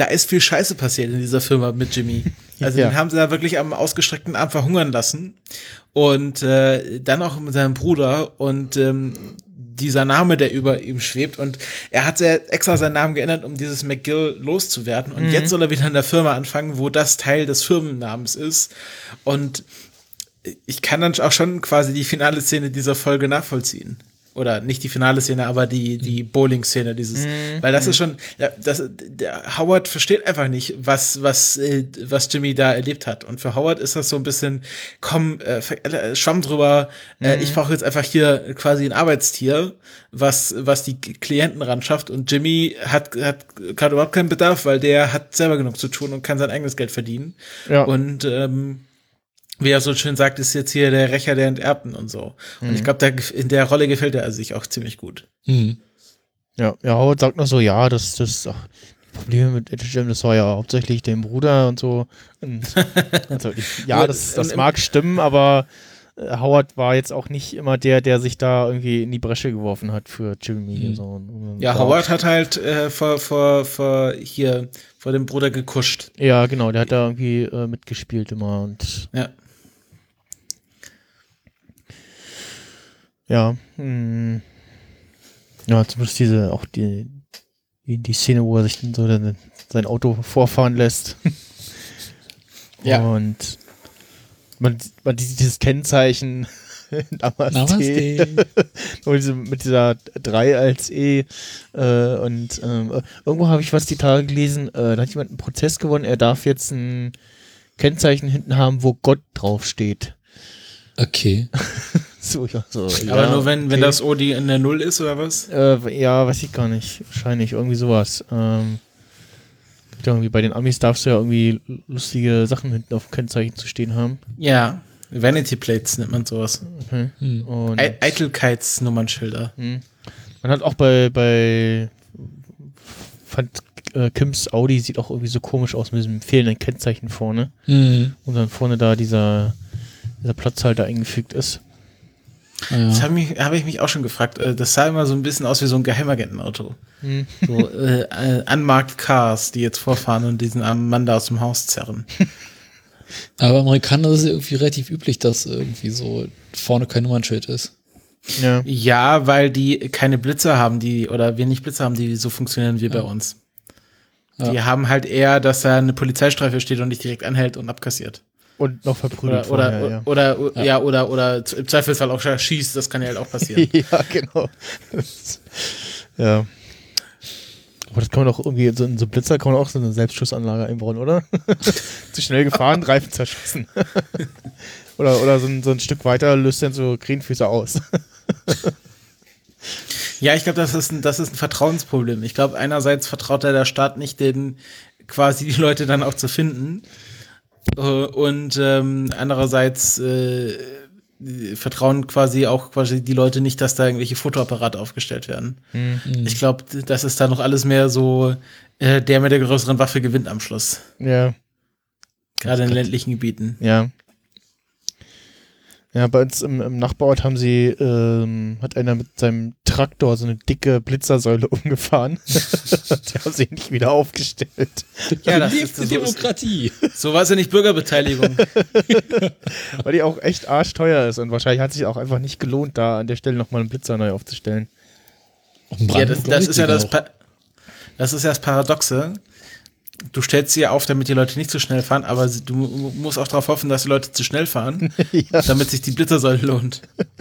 Da ist viel Scheiße passiert in dieser Firma mit Jimmy. Also Ja. den haben sie da wirklich am ausgestreckten Arm verhungern lassen. Und äh, dann auch mit seinem Bruder und ähm, dieser Name, der über ihm schwebt. Und er hat sehr extra seinen Namen geändert, um dieses McGill loszuwerden. Und jetzt soll er wieder in der Firma anfangen, wo das Teil des Firmennamens ist. Und ich kann dann auch schon quasi die finale Szene dieser Folge nachvollziehen. Oder nicht die finale Szene, aber die, die Bowling-Szene, dieses, weil das ist schon, ja, das, der Howard versteht einfach nicht, was, was, äh, was Jimmy da erlebt hat. Und für Howard ist das so ein bisschen, komm, äh, äh, schwamm drüber, äh, ich brauche jetzt einfach hier quasi ein Arbeitstier, was, was die Klienten ran schafft. Und Jimmy hat, hat gerade überhaupt keinen Bedarf, weil der hat selber genug zu tun und kann sein eigenes Geld verdienen. Ja. Und ähm, wie er so schön sagt, ist jetzt hier der Rächer der Enterbten und so. Und ich glaube, da, in der Rolle gefällt er sich auch ziemlich gut. Mhm. Ja, ja, Howard sagt noch so, ja, das, das, ach, Probleme mit Jim, das war ja hauptsächlich dem Bruder und so. Und, also ich, ja, das, das mag stimmen, aber äh, Howard war jetzt auch nicht immer der, der sich da irgendwie in die Bresche geworfen hat für Jimmy. Mhm. So. Ja, Howard hat halt äh, vor, vor, vor hier vor dem Bruder gekuscht. Ja, genau, der hat da irgendwie äh, mitgespielt immer und Ja. Ja, mh, ja, zumindest diese, auch die, die, die Szene, wo er sich dann so dann sein Auto vorfahren lässt. Ja. Und man, man sieht dieses Kennzeichen Namaste. Namaste. Und diese, mit dieser 3 als E. Äh, und ähm, irgendwo habe ich was die Tage gelesen, äh, da hat jemand einen Prozess gewonnen, er darf jetzt ein Kennzeichen hinten haben, wo Gott draufsteht. Okay. So, ja, so, Aber ja, nur wenn, wenn okay. das O die in der Null ist oder was? Äh, ja, weiß ich gar nicht. Wahrscheinlich irgendwie sowas. Ähm, gibt ja irgendwie bei den Amis darfst du ja irgendwie lustige Sachen hinten auf dem Kennzeichen zu stehen haben. Ja. Vanity Plates nennt man sowas. Okay. Hm. Und Eitelkeitsnummernschilder. hm. man hat auch bei, bei fand äh, Kims Audi sieht auch irgendwie so komisch aus mit diesem fehlenden Kennzeichen vorne. Mhm. Und dann vorne da dieser, dieser Platzhalter eingefügt ist. Das Ja. habe mich- habe ich mich auch schon gefragt. Äh, Das sah immer so ein bisschen aus wie so ein Geheimagentenauto. Hm. So äh, äh, unmarked Cars, die jetzt vorfahren und diesen armen Mann da aus dem Haus zerren. Aber Amerikaner ist es irgendwie relativ üblich, dass irgendwie so vorne kein Nummernschild ist. Ja. Ja, weil die keine Blitze haben, die, oder wenig Blitze haben, die so funktionieren wie bei uns. Die Ja. haben halt eher, dass da eine Polizeistreife steht und dich direkt anhält und abkassiert. Und noch verprügelt Oder, oder, vorher, ja. oder, oder, ja. oder, oder im Zweifelsfall auch schießt, das kann ja halt auch passieren. ja, genau. ja. Aber das kann man doch irgendwie, so in so Blitzer kann man auch so eine Selbstschussanlage einbauen, oder? Zu schnell gefahren, Reifen zerschossen. oder oder so, ein, so ein Stück weiter löst dann so Krähenfüße aus. Ja, ich glaube, das ist ein, das ist ein Vertrauensproblem. Ich glaube, einerseits vertraut ja der Staat nicht den, quasi die Leute dann auch zu finden. Äh, Und ähm, andererseits äh, vertrauen quasi auch quasi die Leute nicht, dass da irgendwelche Fotoapparate aufgestellt werden. Mhm. Ich glaube, das ist da noch alles mehr so, äh, der mit der größeren Waffe gewinnt am Schluss. ja, Gerade in ländlichen Gebieten. ja. Ja, bei uns im, im Nachbarort haben sie, ähm, hat einer mit seinem Traktor so eine dicke Blitzersäule umgefahren. die haben sie nicht wieder aufgestellt. Ja, das ist die so, ist, Demokratie. so war es ja nicht Bürgerbeteiligung. Weil die auch echt arschteuer ist und wahrscheinlich hat sich auch einfach nicht gelohnt, da an der Stelle nochmal einen Blitzer neu aufzustellen. Ja, das, das ist ja das, das ist ja das Paradoxe. Du stellst sie ja auf, damit die Leute nicht zu schnell fahren, aber du mu- musst auch darauf hoffen, dass die Leute zu schnell fahren, ja. damit sich die Blitzersäule lohnt.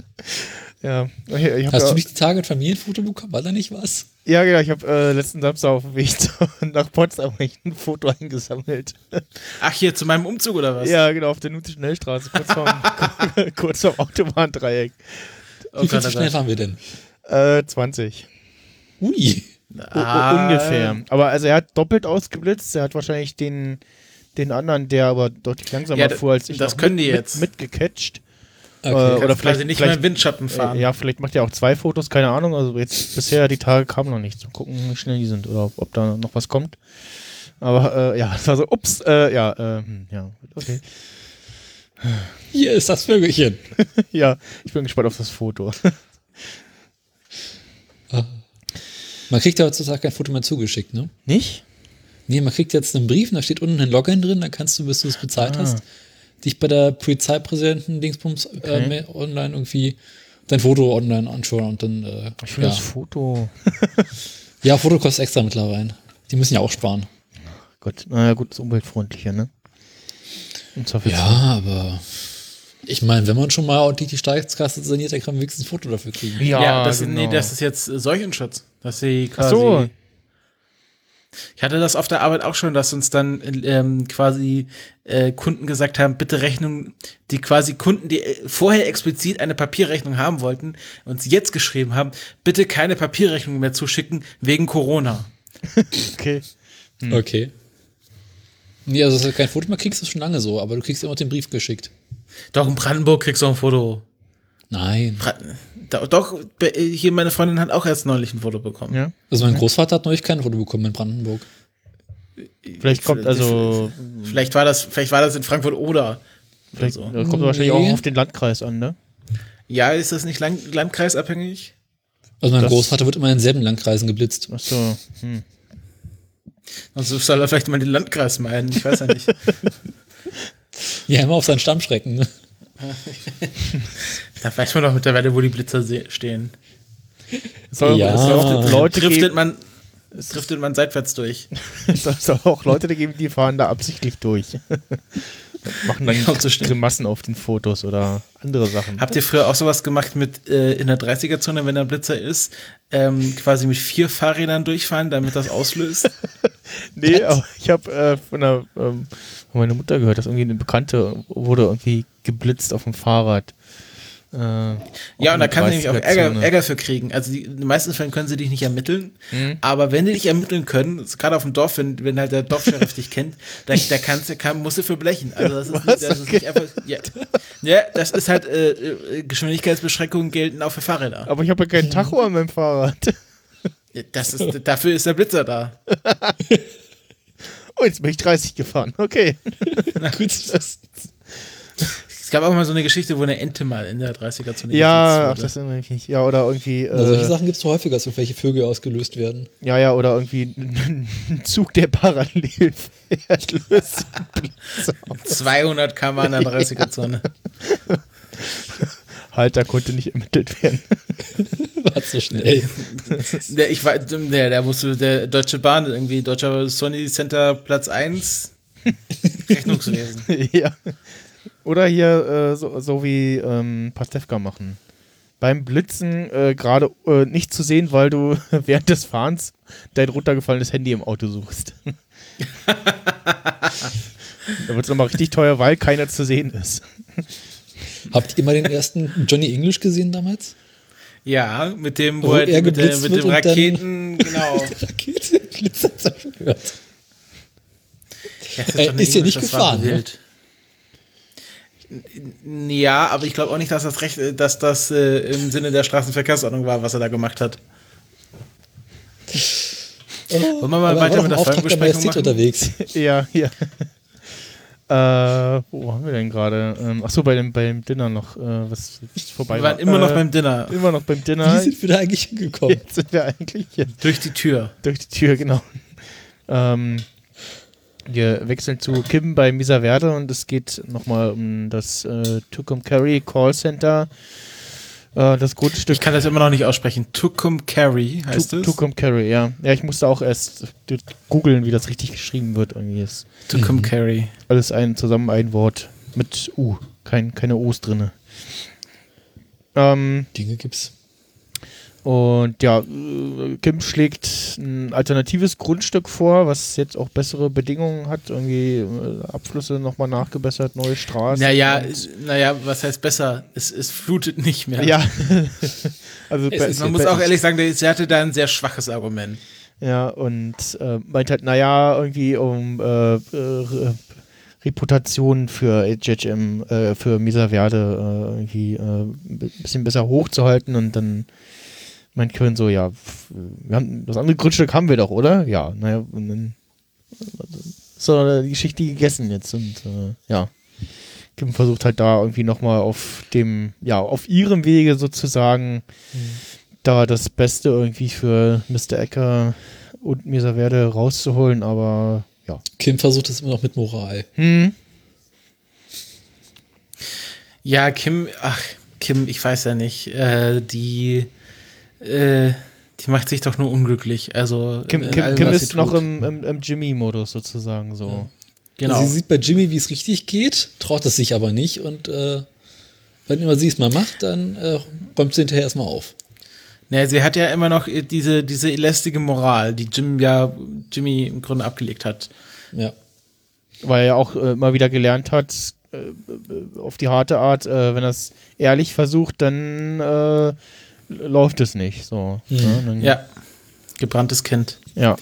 Ja, ich, ich hab Hast ja, du nicht die Tage ein Familienfoto bekommen? War da nicht was? ja, genau, ich habe äh, letzten Samstag auf dem Weg nach Potsdam ein Foto eingesammelt. Ach, hier zu meinem Umzug oder was? Ja, genau, auf der Nute Schnellstraße, kurz vorm, kurz vorm Autobahndreieck. oh Wie viel Gott, zu oh schnell fahren wir denn? Äh, 20. Ui. Ah. ungefähr. Aber also er hat doppelt ausgeblitzt, er hat wahrscheinlich den, den anderen, der aber deutlich langsamer Ja, fuhr als ich, das können mit, die mit, jetzt. mitgecatcht. Okay. Äh, Oder vielleicht vielleicht- nicht mehr im vielleicht- Windschatten fahren. Äh, Ja, vielleicht macht er auch zwei Fotos, keine Ahnung. Also jetzt bisher die Tage kamen noch nichts. Mal gucken, wie schnell die sind oder ob, ob da noch was kommt. Aber äh, ja, es war so, ups, äh, ja, äh, hm, ja, okay. Hier ist das Vögelchen. ja, ich bin gespannt auf das Foto. Man kriegt ja heutzutage kein Foto mehr zugeschickt, ne? Nicht? Nee, man kriegt jetzt einen Brief und da steht unten ein Login drin, dann kannst du, bis du es bezahlt Ah. hast, dich bei der Polizeipräsidenten Dingsbums äh, Okay. mehr online irgendwie dein Foto online anschauen und dann äh, Ich will ja. das Foto. ja, Foto kostet extra mittlerweile. Die müssen ja auch sparen. Gott, naja, gut, ist umweltfreundlicher, ne? Ja, aber ich meine, wenn man schon mal ordentlich die Staatskasse saniert, dann kann man wenigstens ein Foto dafür kriegen. Ja, das, genau. nee, das ist jetzt äh, Seuchenschutz. Dass sie Ach quasi. so. Ich hatte das auf der Arbeit auch schon, dass uns dann ähm, quasi äh, Kunden gesagt haben, bitte Rechnung, die quasi Kunden, die äh, vorher explizit eine Papierrechnung haben wollten, uns jetzt geschrieben haben, bitte keine Papierrechnung mehr zuschicken wegen Corona. Okay. Okay. Nee, also dass du kein Foto mehr kriegst, ist schon lange so, aber du kriegst immer den Brief geschickt. Doch in Brandenburg kriegst du auch ein Foto. Nein. Doch, hier meine Freundin hat auch erst neulich ein Foto bekommen. Ja. Also mein Großvater hat neulich kein Foto bekommen in Brandenburg. Vielleicht kommt also, Vielleicht war das, vielleicht war das in Frankfurt oder. vielleicht so. kommt wahrscheinlich auch Nee. auf den Landkreis an, ne? Ja, ist das nicht Land landkreisabhängig? Also mein Das- Großvater wird immer in denselben Landkreisen geblitzt. Ach so. Hm. Also soll er vielleicht mal den Landkreis meinen, ich weiß ja nicht. Ja, immer auf seinen Stammschrecken. Ne? da weiß man doch mittlerweile, wo die Blitzer stehen. Soll, Ja. soll Leute Driftet man, driftet man seitwärts durch. es soll- soll auch Leute geben, die fahren da absichtlich durch. Machen dann Kommt so schnell. Grimassen auf den Fotos oder andere Sachen. Habt ihr früher auch sowas gemacht mit äh, in der 30er-Zone, wenn da ein Blitzer ist, ähm, quasi mit vier Fahrrädern durchfahren, damit das auslöst? Nee, aber ich habe äh, von, der, ähm, von meiner Mutter gehört, dass irgendwie eine Bekannte wurde irgendwie geblitzt auf dem Fahrrad. Äh, Ja, und da kann sie nämlich auch Ärger, 30er-Zone. Ärger für kriegen. Also die, in den meisten Fällen können sie dich nicht ermitteln, Mhm. aber wenn die dich ermitteln können, gerade auf dem Dorf, wenn, wenn halt der Dorfscheriff dich kennt, da, da kannst du, kann, musst du für blechen. Also das ist, nicht, das ist nicht einfach, ja. ja, das ist halt, äh, äh, Geschwindigkeitsbeschränkungen gelten auch für Fahrräder. Aber ich habe ja keinen Tacho an meinem Fahrrad. Das ist, dafür ist der Blitzer da. Oh, jetzt bin ich 30 gefahren. Okay. Na gut. Es gab auch mal so eine Geschichte, wo eine Ente mal in der 30er-Zone Ja, ach, das erinnere ich nicht. Ja, oder irgendwie. Also solche Äh, Sachen gibt es häufiger, dass irgendwelche Vögel ausgelöst werden. ja, ja, oder irgendwie ein Zug, der parallel fährt, löst den Blitz aus. 200 km in der 30er-Zone. Halt, da konnte nicht ermittelt werden. War so schnell. Der, ich war, der, der wusste, der Deutsche Bahn, irgendwie, Deutscher Sony Center Platz 1, Rechnungswesen. ja. Oder hier äh, so, so wie ähm, Pastewka machen. Beim Blitzen äh, gerade äh, nicht zu sehen, weil du während des Fahrens dein runtergefallenes Handy im Auto suchst. da wird es nochmal richtig teuer, weil keiner zu sehen ist. Habt ihr mal den ersten Johnny English gesehen damals? Ja, mit dem, Wo wo er, er mit, der, mit dem Raketen, genau. Rakete, Blitzer, das hab ich gehört. Ja, das Äh, ist ja nicht gefahren, ne? Ja, aber ich glaube auch nicht, dass das recht, dass das äh, im Sinne der Straßenverkehrsordnung war, was er da gemacht hat. Wollen wir mal Aber er weiter mit der der Folgenbesprechung machen? unterwegs. ja, hier. Äh, wo haben wir denn gerade? Ähm, achso, bei dem, beim Dinner noch, äh, was vorbei Wir war. waren immer noch äh, beim Dinner. Immer noch beim Wie Dinner. sind wir da eigentlich hingekommen? Jetzt sind wir eigentlich hier. Durch die Tür. Durch die Tür, genau. Ähm, wir wechseln zu Kim bei Misa Verde und es geht nochmal um das äh, Carry Call Center. Äh, das Grundstück Ich kann das immer noch nicht aussprechen. Tucum Carry heißt es. Tucum Carry, ja. Ja, ich musste auch erst googeln, wie das richtig geschrieben wird. Irgendwie ist Tucum Carry. alles ein, zusammen ein Wort mit U. Kein, keine O's drinne. Ähm, Dinge gibt's. Und ja, äh, Kim schlägt ein alternatives Grundstück vor, was jetzt auch bessere Bedingungen hat. Irgendwie äh, Abflüsse nochmal nachgebessert, neue Straßen. Naja, naja, was heißt besser? Es, es flutet nicht mehr. ja. also ist- Man muss auch ehrlich sagen, sie hatte da ein sehr schwaches Argument. Ja, und äh, meint halt, naja, irgendwie um äh, äh, Re- Reputation für HHM, äh, für Misa Verde äh, irgendwie äh, ein bisschen besser hochzuhalten und dann meint Kevin so, ja, wir haben, das andere Grundstück haben wir doch, oder? Ja, naja, und dann ist so die Geschichte gegessen jetzt und äh, ja. Kim versucht halt da irgendwie nochmal auf dem, ja, auf ihrem Wege sozusagen da das Beste irgendwie für Mr. Ecker und Misa Verde rauszuholen, aber ja. Kim versucht es immer noch mit Moral. Hm. Ja, Kim, ach, Kim, ich weiß ja nicht, äh, die, äh, die macht sich doch nur unglücklich. Also Kim, Kim, allem, Kim ist noch im, im, im Jimmy-Modus sozusagen so. genau. Sie sieht bei Jimmy, wie es richtig geht, traut es sich aber nicht und äh, wenn immer sie es mal macht, dann äh, räumt sie hinterher erstmal auf. Naja, sie hat ja immer noch diese, diese lästige Moral, die Jim ja, Jimmy im Grunde abgelegt hat. Ja. Weil er auch äh, mal wieder gelernt hat, äh, äh, auf die harte Art, äh, wenn er es ehrlich versucht, dann äh, läuft es nicht. So. Mhm. Ja, dann, Ja, gebranntes Kind. ja.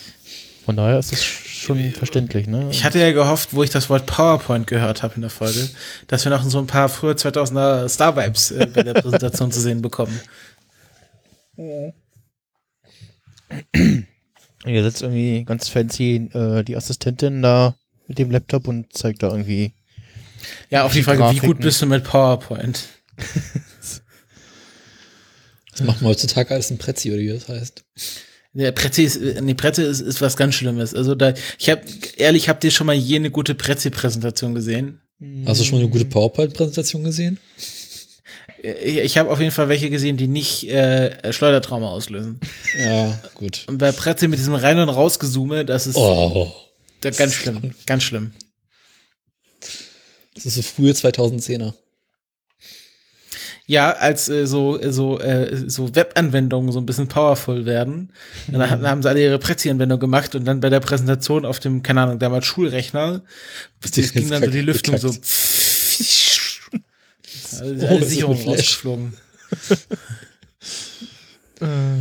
Von daher ist es schon verständlich, ne? Ich hatte ja gehofft, wo ich das Wort PowerPoint gehört habe in der Folge, dass wir noch so ein paar frühe 2000er Star Vibes äh, bei der Präsentation zu sehen bekommen. Hier sitzt irgendwie ganz fancy äh, die Assistentin da mit dem Laptop und zeigt da irgendwie. Ja, auf die Die Frage, wie Grafiken. gut bist du mit PowerPoint? Das macht man heutzutage alles ein Prezi, oder wie das heißt. Der Prezi ist, nee, Prezi ist, ist was ganz Schlimmes. Also da, ich habe ehrlich, habt ihr schon mal jene gute Prezi-Präsentation gesehen? Hast du schon mal eine gute PowerPoint-Präsentation gesehen? Äh, Ich, ich habe auf jeden Fall welche gesehen, die nicht äh, Schleudertrauma auslösen. Ja, gut. Und bei Prezi mit diesem rein und rausgezoome, das ist Oh, da ganz schlimm, ganz schlimm. das ist so frühe 2010er. Ja, als äh, so so äh, so Webanwendungen so ein bisschen powerful werden, dann, Mhm. haben- haben sie alle ihre Prezi-Anwendung gemacht und dann bei der Präsentation auf dem, keine Ahnung, damals Schulrechner, das die ging dann so die gekackt. Lüftung so. Also Oh, Flash. rausgeflogen. Na,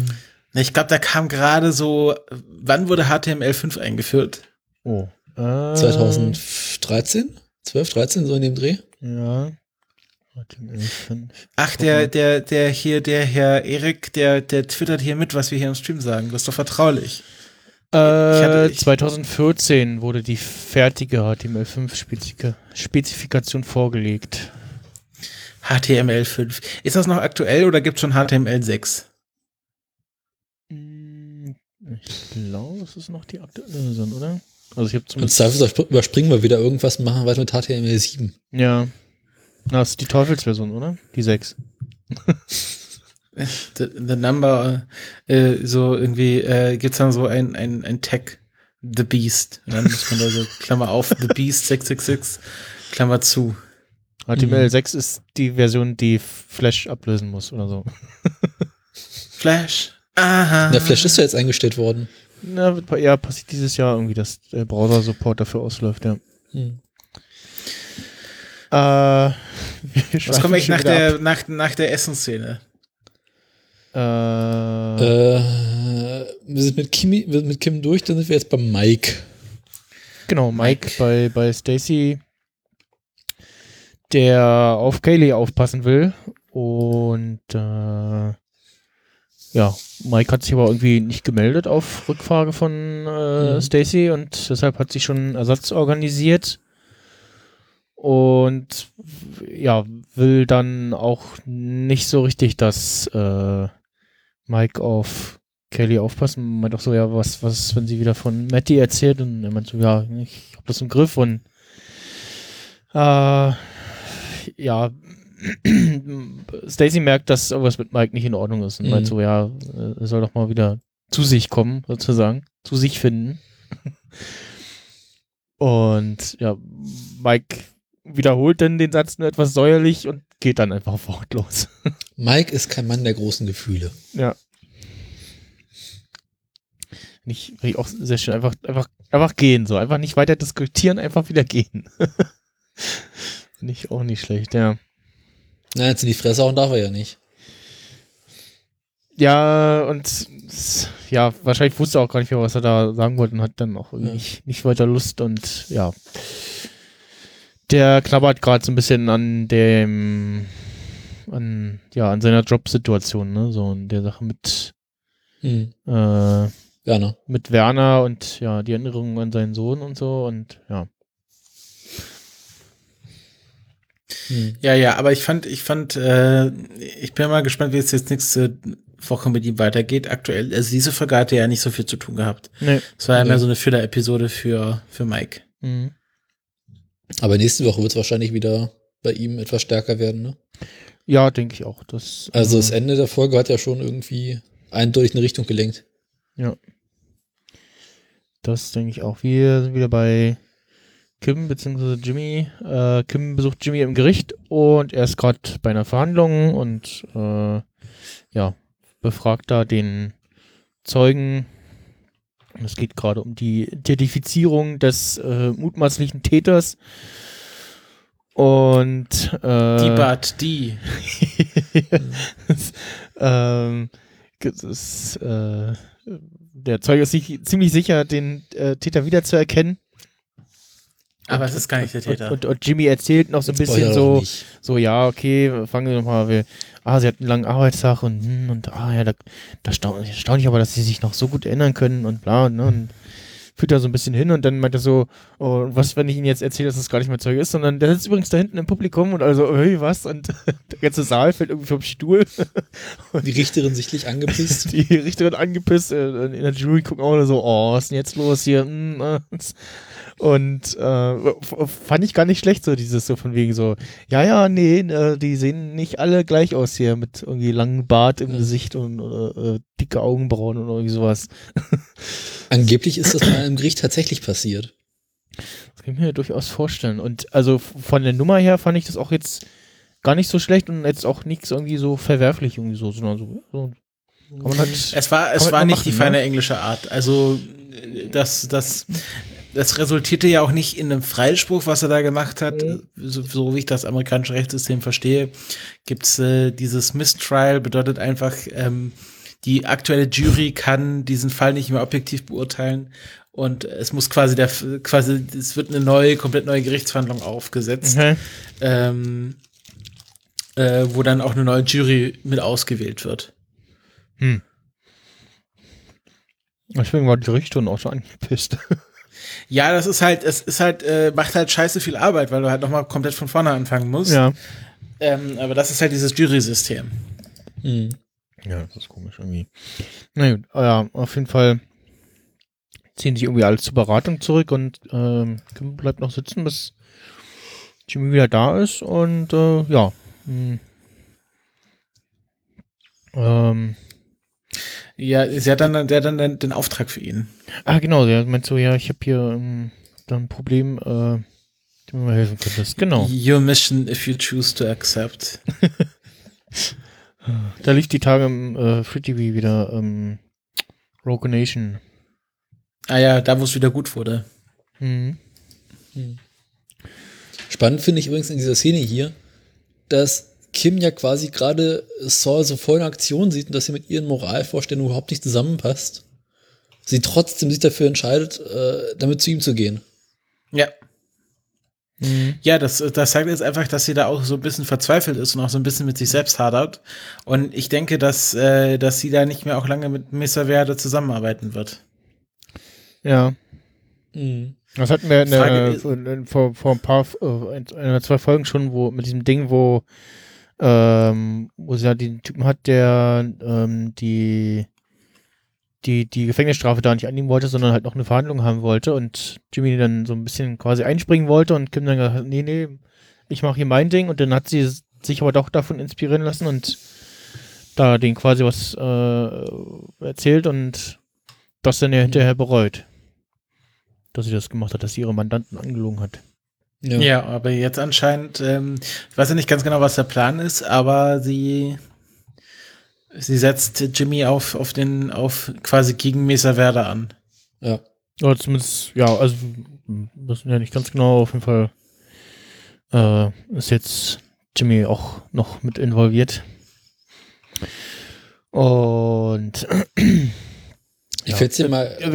Ich glaube, da kam gerade so, wann wurde HTML5 eingeführt? Oh. Äh, 2013? 12, 13, so in dem Dreh? Ja. HTML5. Ach, der, der, der hier, der Herr Erik, der, der twittert hier mit, was wir hier im Stream sagen. Das ist doch vertraulich. Äh, hatte- ich- 2014 wurde die fertige HTML5-Spezifikation vorgelegt. HTML5. Ist das noch aktuell oder gibt es schon HTML6? Hm, Ich glaube, es ist noch die aktuelle Version, oder? Also ich habe Im zumindest. Zweifel überspringen wir wieder irgendwas und machen weiter mit HTML7. Ja. Na, das ist die Teufelsversion, oder? Die 6. The, the number, äh, so irgendwie, äh, gibt's dann so ein, ein, ein Tag, The Beast. Und dann muss man da so, Klammer auf, The Beast 666, Klammer zu. HTML6 ist die Version, die Flash ablösen muss oder so. Flash. Aha. Der Flash ist ja jetzt eingestellt worden. Na, ja, passiert dieses Jahr irgendwie, dass der Browser-Support dafür ausläuft, ja. Hm. Äh, Was eigentlich schon nach der, nach, nach der Essensszene? Äh, Äh, wir sind mit, Kimi, wir sind mit Kim durch, dann sind wir jetzt bei Mike. Genau, Mike bei, bei Stacy, der auf Kaylee aufpassen will. Und äh, ja, Mike hat sich aber irgendwie nicht gemeldet auf Rückfrage von äh, Mhm. Stacy und deshalb hat sich schon einen Ersatz organisiert. Und ja, will dann auch nicht so richtig, dass äh, Mike auf Kelly aufpassen. Meint auch so, ja, was, was, wenn sie wieder von Matty erzählt? Und er meint so, ja, ich hab das im Griff und äh, ja, Stacy merkt, dass irgendwas mit Mike nicht in Ordnung ist und Mhm. meint so, ja, er soll doch mal wieder zu sich kommen, sozusagen, zu sich finden. Und ja, Mike wiederholt dann den Satz nur etwas säuerlich und geht dann einfach wortlos. Mike ist kein Mann der großen Gefühle. Ja. Nicht, ich auch sehr schön. Einfach, einfach, einfach gehen, so. Einfach nicht weiter diskutieren, einfach wieder gehen. Finde ich auch nicht schlecht, ja. Na, jetzt in die Fresse hauen darf er ja nicht. Ja, und ja, wahrscheinlich wusste er auch gar nicht mehr, was er da sagen wollte und hat dann auch Ja. nicht, nicht weiter Lust und ja. Der knabbert gerade so ein bisschen an dem, an, ja, an seiner Jobsituation, ne, so in der Sache mit, Hm. äh, Werner. mit Werner und ja, die Erinnerungen an seinen Sohn und so und ja. Hm. Ja, ja, aber ich fand, ich fand, äh, ich bin mal gespannt, wie es jetzt nächste Woche mit ihm weitergeht. Aktuell, also diese Folge hatte ja nicht so viel zu tun gehabt. Nee. Es war ja Nee. mehr so eine Filler-Episode für, für Mike. Mhm. Aber nächste Woche wird es wahrscheinlich wieder bei ihm etwas stärker werden, ne? Ja, denke ich auch. Das, Also das äh, Ende der Folge hat ja schon irgendwie eindeutig eine Richtung gelenkt. Das denke ich auch. Wir sind wieder bei Kim bzw. Jimmy. Äh, Kim besucht Jimmy im Gericht und er ist gerade bei einer Verhandlung und äh, ja, befragt da den Zeugen. Es geht gerade um die Identifizierung des äh, mutmaßlichen Täters. Und äh, Die Bart, die. das, ähm, das ist, äh, der Zeuge ist sich ziemlich sicher, den äh, Täter wiederzuerkennen. Aber es ist gar nicht der Täter. Und, und Jimmy erzählt noch so ein bisschen so, so, ja, okay, fangen wir nochmal, wir, ah, sie hat einen langen Arbeitstag und, hm, und ah, ja, da, da staun, erstaunlich aber, dass sie sich noch so gut erinnern können und bla, ne, und führt da so ein bisschen hin und dann meint er so, oh, was, wenn ich Ihnen jetzt erzähle, dass das gar nicht mehr Zeug ist, sondern der sitzt übrigens da hinten im Publikum und also, hey, was? Und der ganze Saal fällt irgendwie vom Stuhl. Die Richterin sichtlich angepisst. Die Richterin angepisst, äh, in der Jury gucken auch so, oh, was ist denn jetzt los hier? Hm, äh. Und äh, fand ich gar nicht schlecht, so dieses so von wegen so, ja, ja, nee, äh, die sehen nicht alle gleich aus hier mit irgendwie langem Bart im Gesicht und äh, äh, dicke Augenbrauen und irgendwie sowas. Angeblich ist das mal im Gericht tatsächlich passiert. Das kann ich mir durchaus vorstellen. Und also von der Nummer her fand ich das auch jetzt gar nicht so schlecht und jetzt auch nichts irgendwie so verwerflich irgendwie so, sondern so, so halt, Es war, es war nicht die machen, feine ne? englische Art. Also das, das, das resultierte ja auch nicht in einem Freispruch, was er da gemacht hat. So, so wie ich das amerikanische Rechtssystem verstehe, gibt's äh, dieses Mistrial, bedeutet einfach, ähm, die aktuelle Jury kann diesen Fall nicht mehr objektiv beurteilen und es muss quasi der quasi es wird eine neue komplett neue Gerichtsverhandlung aufgesetzt, okay. ähm, äh, wo dann auch eine neue Jury mit ausgewählt wird. Hm. Deswegen war die Richterin auch so angepisst. Ja, das ist halt, es ist halt, äh, macht halt scheiße viel Arbeit, weil du halt nochmal komplett von vorne anfangen musst. ja. Ähm, aber das ist halt dieses Jury-System. Hm. Ja, das ist komisch irgendwie. Na gut, ja, auf jeden Fall ziehen sich irgendwie alle zur Beratung zurück und ähm, Kim bleibt noch sitzen, bis Jimmy wieder da ist und äh, ja. hm. Ähm, Ja, sie hat dann, der hat dann den, den Auftrag für ihn. ah, genau, der meint so, ja, ich habe hier ähm, da ein Problem, äh, dem du mir helfen könntest. Genau. Your mission if you choose to accept. Da lief die Tage im äh, Free TV wieder ähm, Rogue Nation. Ah ja, da wo es wieder gut wurde. Mhm. Spannend finde ich übrigens in dieser Szene hier, dass Kim ja quasi gerade Saul so voll in Aktion sieht und dass sie mit ihren Moralvorstellungen überhaupt nicht zusammenpasst. Sie trotzdem sich dafür entscheidet, äh, damit zu ihm zu gehen. Ja. Mhm. Ja, das, das zeigt jetzt einfach, dass sie da auch so ein bisschen verzweifelt ist und auch so ein bisschen mit sich selbst hadert. Und ich denke, dass, äh, dass sie da nicht mehr auch lange mit Mr. Verde zusammenarbeiten wird. Ja. Mhm. Das hatten wir in der, Frage ist- in, in, vor, vor ein paar, äh, in, in zwei Folgen schon, wo mit diesem Ding, wo, ähm, wo sie ja den Typen hat, der ähm, die, die, die Gefängnisstrafe da nicht annehmen wollte, sondern halt noch eine Verhandlung haben wollte und Jimmy dann so ein bisschen quasi einspringen wollte und Kim dann gesagt nee, nee, ich mache hier mein Ding und dann hat sie sich aber doch davon inspirieren lassen und da den quasi was äh, erzählt und das dann ja hinterher bereut dass sie das gemacht hat, dass sie ihre Mandanten angelogen hat. Ja. Ja, aber jetzt anscheinend, ähm, ich weiß ja nicht ganz genau, was der Plan ist, aber sie, sie setzt Jimmy auf, auf den, auf quasi gegen Mesa Verde an. ja. Oder zumindest, ja, also wir wissen ja nicht ganz genau, auf jeden Fall äh, ist jetzt Jimmy auch noch mit involviert. Und Ich Ja. fäll's dir mal Ja,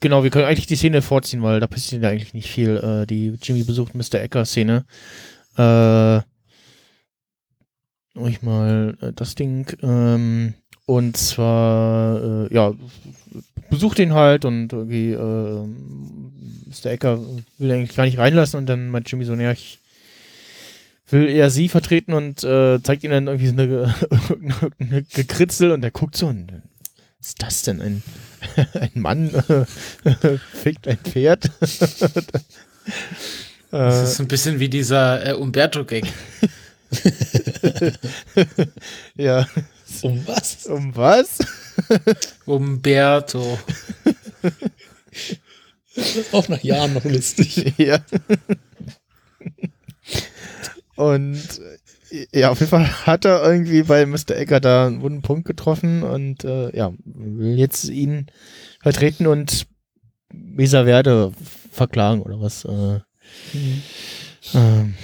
genau, wir können eigentlich die Szene vorziehen, weil da passiert ja eigentlich nicht viel. Äh, die Jimmy besucht Mr. Ecker-Szene. Äh, ich mal äh, das Ding. Ähm, und zwar, äh, ja, besucht ihn halt und irgendwie äh, Mr. Ecker will eigentlich gar nicht reinlassen und dann meint Jimmy so, naja, ich will eher sie vertreten und äh, zeigt ihm dann irgendwie so eine, eine Gekritzel und der guckt so und was ist das denn? Ein, ein Mann äh, fickt ein Pferd? Das ist ein bisschen wie dieser äh, Umberto-Gag. ja, um was? um was? Umberto. Auch nach Jahren noch lustig. ja. Und äh, ja, auf jeden Fall hat er irgendwie bei Mr. Ecker da einen wunden Punkt getroffen und äh, ja, will jetzt ihn vertreten und Mesa Verde verklagen oder was. Äh, ähm,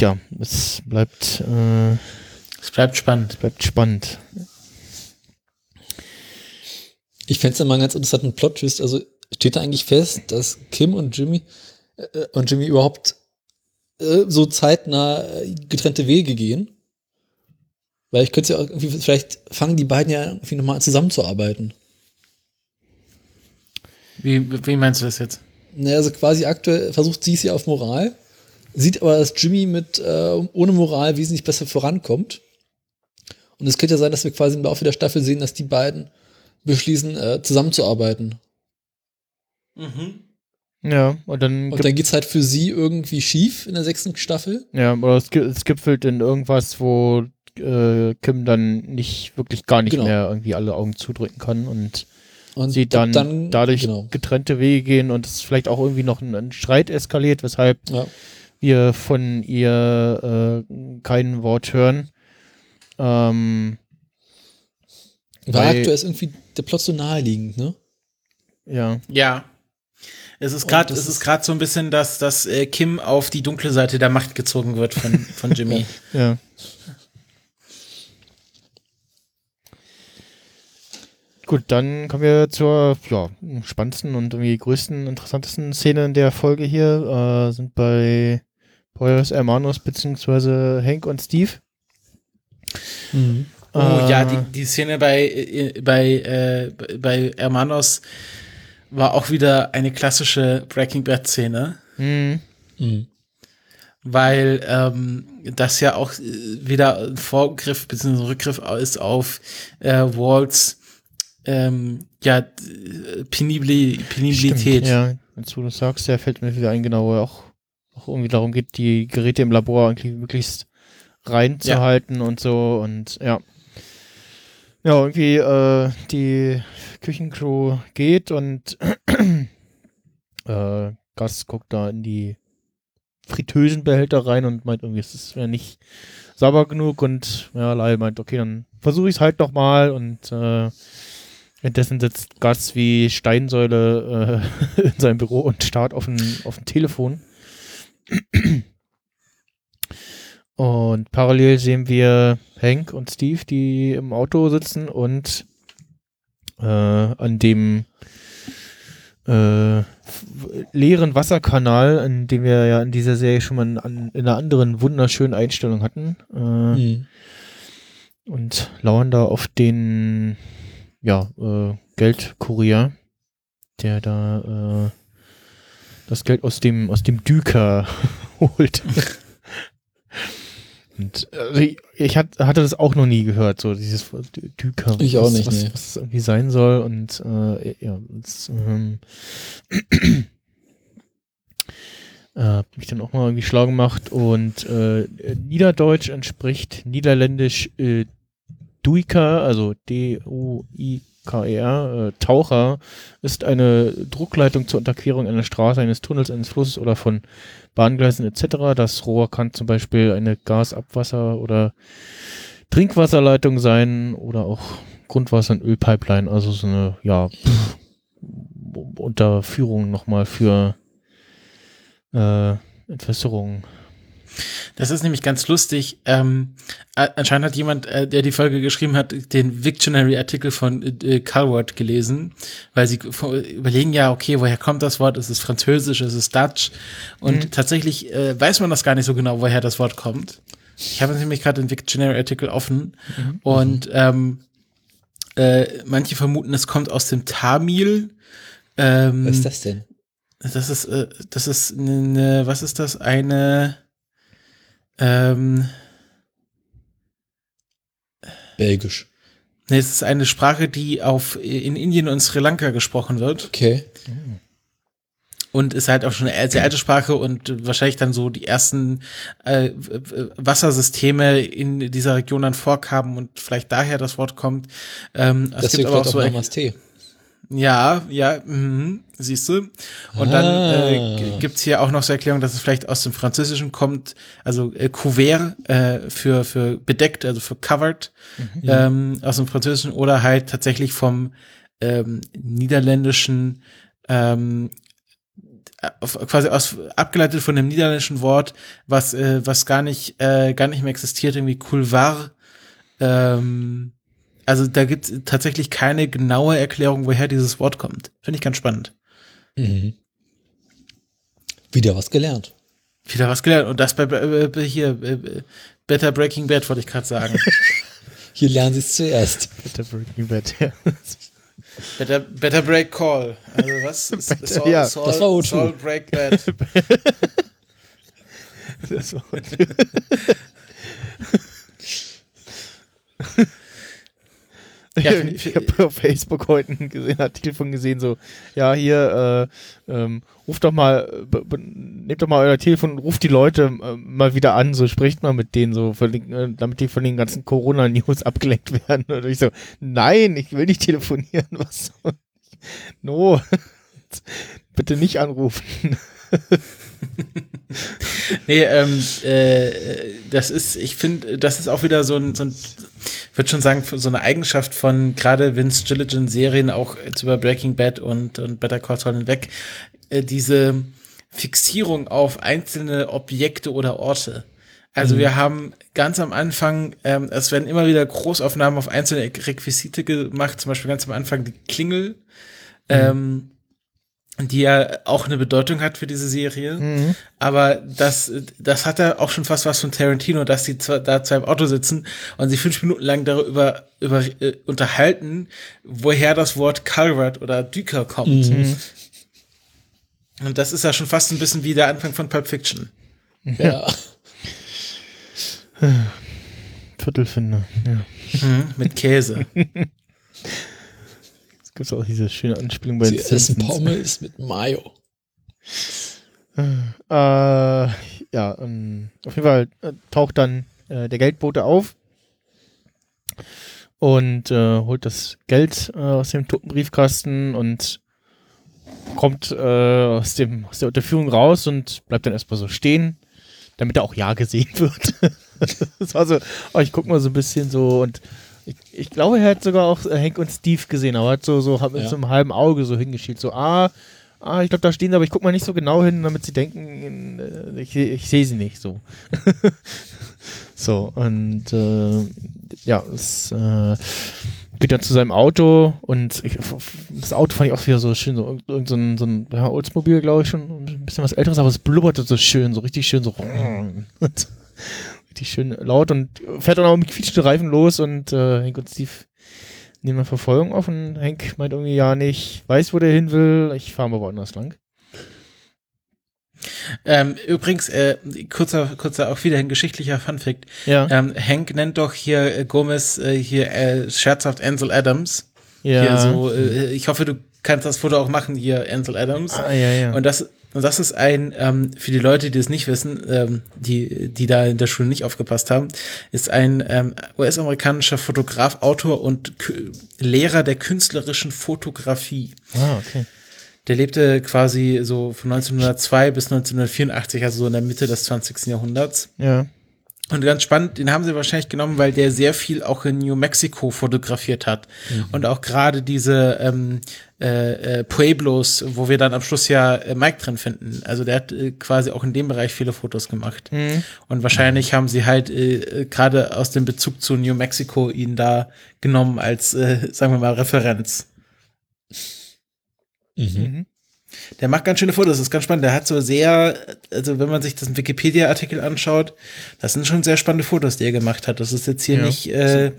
ja, es bleibt, äh, Es bleibt spannend. bleibt spannend. Ich fände es mal einen ganz interessanten Plot-Twist. Also steht da eigentlich fest, dass Kim und Jimmy äh, und Jimmy überhaupt äh, so zeitnah äh, getrennte Wege gehen. Weil ich könnte ja irgendwie, vielleicht fangen die beiden ja irgendwie nochmal an zusammenzuarbeiten. Wie, wie meinst du das jetzt? Naja, also quasi aktuell versucht sie es ja auf Moral, sieht aber, dass Jimmy mit äh, ohne Moral wesentlich besser vorankommt. Und es könnte ja sein, dass wir quasi im Laufe der Staffel sehen, dass die beiden beschließen, äh, zusammenzuarbeiten. Mhm. Ja, und dann Und dann geht's halt für sie irgendwie schief in der sechsten Staffel. Ja, oder es, es gipfelt in irgendwas, wo äh, Kim dann nicht wirklich gar nicht Genau. mehr irgendwie alle Augen zudrücken kann und Und sie dann, dadurch genau. getrennte Wege gehen und es vielleicht auch irgendwie noch ein, ein Streit eskaliert, weshalb Ja. wir von ihr äh, kein Wort hören. Ähm, Weil- aktuell ist irgendwie der Plot so naheliegend, ne? ja, Ja. Es ist gerade, es ist gerade so ein bisschen, dass, dass äh, Kim auf die dunkle Seite der Macht gezogen wird von, von Jimmy. ja. Gut, dann kommen wir zur ja, spannendsten und irgendwie größten, interessantesten Szene in der Folge hier. Äh, sind bei Poyos Hermanos beziehungsweise Hank und Steve. Oh Äh, ja, die, die Szene bei, äh, bei, äh, bei Hermanos war auch wieder eine klassische Breaking Bad Szene, mh, Mhm. weil ähm, das ja auch äh, wieder ein Vorgriff bzw. Rückgriff ist auf äh, Walls ähm, ja, penibli Penibilität. Stimmt, ja, als du das sagst, ja, fällt mir wieder ein, genau, wo auch, auch irgendwie darum geht, die Geräte im Labor irgendwie möglichst reinzuhalten und so und ja. Ja, irgendwie äh, die Küchencrew geht und äh, Gas guckt da in die Fritteusenbehälter rein und meint irgendwie, es wäre nicht sauber genug und ja, Lyle meint, okay, dann versuche ich es halt noch mal und äh, Währenddessen sitzt Gus wie Steinsäule äh, in seinem Büro und starrt auf ein, auf ein Telefon. Und parallel sehen wir Hank und Steve, die im Auto sitzen und äh, an dem äh, leeren Wasserkanal, in dem wir ja in dieser Serie schon mal an, in einer anderen wunderschönen Einstellung hatten, äh, Mhm. und lauern da auf den ja, äh, Geldkurier, der da äh, das Geld aus dem aus dem Düker holt. Und also ich, ich hat, hatte das auch noch nie gehört, so dieses Düker. Ich auch was, nicht, was, nee. was es irgendwie sein soll und äh, ja, das, ähm, äh, hab mich dann auch mal irgendwie schlau gemacht und äh, Niederdeutsch entspricht Niederländisch äh, Duiker, also D-U-I-K-E-R, äh, Taucher, ist eine Druckleitung zur Unterquerung einer Straße, eines Tunnels, eines Flusses oder von Bahngleisen etc. Das Rohr kann zum Beispiel eine Gasabwasser- oder Trinkwasserleitung sein oder auch Grundwasser- und Ölpipeline, also so eine, ja, pff, Unterführung nochmal für äh, Entwässerung. Das ist nämlich ganz lustig. Ähm, anscheinend hat jemand, äh, der die Folge geschrieben hat, den Victionary-Artikel von äh, Calvert gelesen, weil sie überlegen ja, okay, woher kommt das Wort? Ist es Französisch? Ist es Dutch? Und tatsächlich äh, weiß man das gar nicht so genau, woher das Wort kommt. Ich habe nämlich gerade den Victionary-Artikel offen und ähm, äh, manche vermuten, es kommt aus dem Tamil. Ähm, Was ist das denn? das ist, äh, das ist eine, was ist das? Eine, ähm, Belgisch. nee, es ist eine Sprache, die auf, in Indien und Sri Lanka gesprochen wird Okay. und ist halt auch schon eine sehr alte Sprache und wahrscheinlich dann so die ersten äh, Wassersysteme in dieser Region dann vorkamen und vielleicht daher das Wort kommt. Ähm, es Deswegen gibt aber auch so auch Namaste. Ja, ja, mhm, siehst du. Und dann äh, Ah. gibt's hier auch noch zur Erklärung, dass es vielleicht aus dem Französischen kommt, also äh, Couvert äh, für, für bedeckt, also für covered, ähm, aus dem Französischen oder halt tatsächlich vom ähm, Niederländischen, ähm, auf, quasi aus, abgeleitet von dem niederländischen Wort, was, äh, was gar nicht, äh, gar nicht mehr existiert, irgendwie Couloir, ähm, also da gibt es tatsächlich keine genaue Erklärung, woher dieses Wort kommt. Finde ich ganz spannend. Mhm. Wieder was gelernt. Wieder was gelernt. Und das bei äh, hier, äh, Better Breaking Bad, wollte ich gerade sagen. Hier lernen sie es zuerst. Bitte Breaking Bad, ja. Better, better Break Call. Also was? Saul, ja, Saul, das war O2. Saul Break Bad. Das war Ja, Ja, ich habe auf Facebook heute einen Artikel von gesehen, so, ja, hier, äh, ähm, ruft doch mal, nehmt doch mal euer Telefon und ruft die Leute äh, mal wieder an, so spricht mal mit denen, so, den, äh, damit die von den ganzen Corona-News abgelenkt werden. Und ich so, nein, ich will nicht telefonieren, was soll ich? No, bitte nicht anrufen. Nee, ähm, äh, das ist, ich finde, das ist auch wieder so ein, so ein ich würde schon sagen, so eine Eigenschaft von gerade Vince Gilligan Serien, auch jetzt über Breaking Bad und, und Better Call Saul hinweg, äh, diese Fixierung auf einzelne Objekte oder Orte. Also wir haben ganz am Anfang, ähm, es werden immer wieder Großaufnahmen auf einzelne Requisite gemacht, zum Beispiel ganz am Anfang die Klingel, ähm, die ja auch eine Bedeutung hat für diese Serie. Aber das, das hat ja auch schon fast was von Tarantino, dass die zwei, da zwei im Auto sitzen und sich fünf Minuten lang darüber über, äh, unterhalten, woher das Wort Calvert oder Düker kommt. Und das ist ja schon fast ein bisschen wie der Anfang von Pulp Fiction. Ja. Viertelfinder, ja. Mit Käse. Es gibt auch diese schöne Anspielung bei Sie essen. Pommes mit Mayo. Äh, ja, ähm, auf jeden Fall äh, taucht dann äh, der Geldbote auf und äh, holt das Geld äh, aus dem toten Briefkasten und kommt aus, dem, aus der Unterführung raus und bleibt dann erstmal so stehen, damit er auch ja gesehen wird. das war so, oh, ich guck mal so ein bisschen so und ich, ich glaube, er hat sogar auch äh, Hank und Steve gesehen, aber hat so, so hat mit Ja. so einem halben Auge so hingeschielt, so, ah, ah, ich glaube, da stehen sie, aber ich guck mal nicht so genau hin, damit sie denken, äh, ich, ich sehe sie nicht so. so, und äh, ja, es äh, geht dann zu seinem Auto und ich, das Auto fand ich auch wieder so schön, so irgend so ein, so ein ja, Oldsmobile, glaube ich, schon ein bisschen was älteres, aber es blubberte so schön, so richtig schön, so richtig schön laut und fährt dann auch mit quietschenden Reifen los und äh, Hank und Steve nehmen eine Verfolgung auf und Hank meint irgendwie, ja, nicht, weiß, wo der hin will, ich fahre mal woanders lang. Ähm, übrigens, äh, kurzer, kurzer auch wieder ein geschichtlicher Funfact. Ja, Ähm, Hank nennt doch hier äh, Gomez äh, hier äh, scherzhaft Ansel Adams. ja. Hier so, äh, ich hoffe, du kannst das Foto auch machen, hier Ansel Adams. ah, ja, ja. Und das, und das ist ein, ähm, für die Leute, die es nicht wissen, ähm, die, die da in der Schule nicht aufgepasst haben, ist ein ähm, US-amerikanischer Fotograf, Autor und Kü- Lehrer der künstlerischen Fotografie. ah, okay. Der lebte quasi so von 1902 bis 1984, also so in der Mitte des 20. Jahrhunderts. Ja. Und ganz spannend, den haben sie wahrscheinlich genommen, weil der sehr viel auch in New Mexico fotografiert hat. Und auch gerade diese ähm, äh, äh, Pueblos, wo wir dann am Schluss ja äh, Mike drin finden. Also der hat äh, quasi auch in dem Bereich viele Fotos gemacht. Und wahrscheinlich haben sie halt äh, äh, gerade aus dem Bezug zu New Mexico ihn da genommen als, äh, sagen wir mal, Referenz. Mhm. Der macht ganz schöne Fotos, das ist ganz spannend. Der hat so sehr, also wenn man sich das Wikipedia-Artikel anschaut, das sind schon sehr spannende Fotos, die er gemacht hat. Das ist jetzt hier Ja. nicht äh,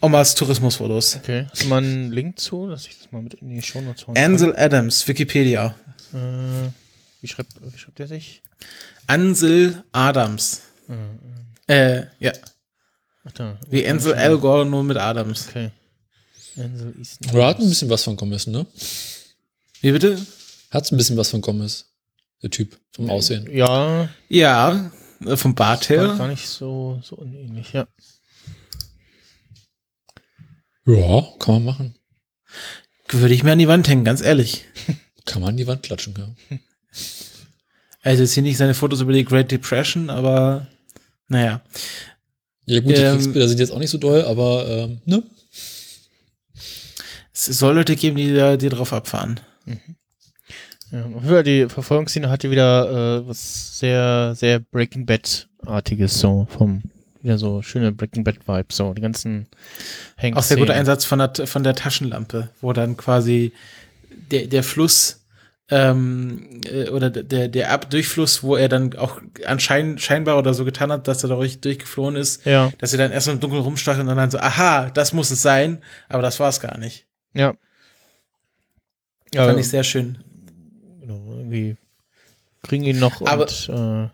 Omas Tourismusfotos. Okay. Hast du mal einen Link zu, dass ich das mal mit in die Show Notes hauen Ansel Adams, Wikipedia. Äh, wie, schreibt, wie schreibt der sich? Ansel Adams. Äh, ja, Ach da. wie Ansel Elgort, nur mit Adams. Okay. Ansel Easton. Oder hat ein bisschen was von Gomez, ne? Wie bitte? Hat ein bisschen was von Gomez. Der Typ vom Aussehen. Ja, Ja, äh, vom Bart war her. gar nicht so, so unähnlich, ja. Ja, kann man machen. Würde ich mir an die Wand hängen, ganz ehrlich. Kann man an die Wand klatschen, ja. Also jetzt hier nicht seine Fotos über die Great Depression, aber naja. Ja gut, die Ähm, Kriegsbilder sind jetzt auch nicht so doll, aber ähm, ne? Es soll Leute geben, die da die drauf abfahren. Ja. Die Verfolgungsszene hatte wieder äh, was sehr, sehr Breaking Bad-artiges, so vom, wieder so schöne Breaking Bad-Vibes, so die ganzen Hank Auch sehr guter. Einsatz von der, von der Taschenlampe, wo dann quasi der, der Fluss ähm, äh, oder der, der Abdurchfluss, wo er dann auch anscheinend scheinbar oder so getan hat, dass er dadurch durchgeflohen ist, Ja, dass er dann erst im Dunkeln rumstach und dann so, aha, das muss es sein, aber das war es gar nicht. ja. Ja, Fand ich sehr schön. Irgendwie kriegen ihn noch Aber- und äh,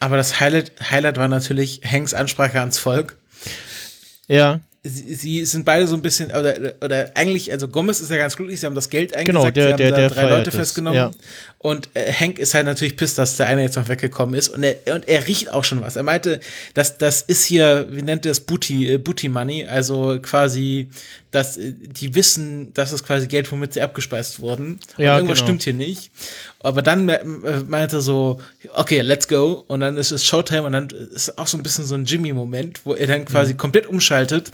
Aber das Highlight, Highlight war natürlich Hanks Ansprache ans Volk. ja, Sie, sie sind beide so ein bisschen, oder, oder eigentlich, also Gomez ist ja ganz glücklich, sie haben das Geld eingesackt, Genau, der- sie haben der- der drei Leute es, festgenommen. ja. Und äh, Hank ist halt natürlich pisst, dass der eine jetzt noch weggekommen ist. Und er, und er riecht auch schon was. Er meinte, dass das ist hier, wie nennt er das, Booty, äh, Booty Money, also quasi, dass äh, die wissen, dass es quasi Geld, womit sie abgespeist wurden. Und Ja, irgendwas genau. stimmt hier nicht. Aber dann äh, meinte er so, okay, let's go. Und dann ist es Showtime und dann ist auch so ein bisschen so ein Jimmy-Moment, wo er dann Mhm. quasi komplett umschaltet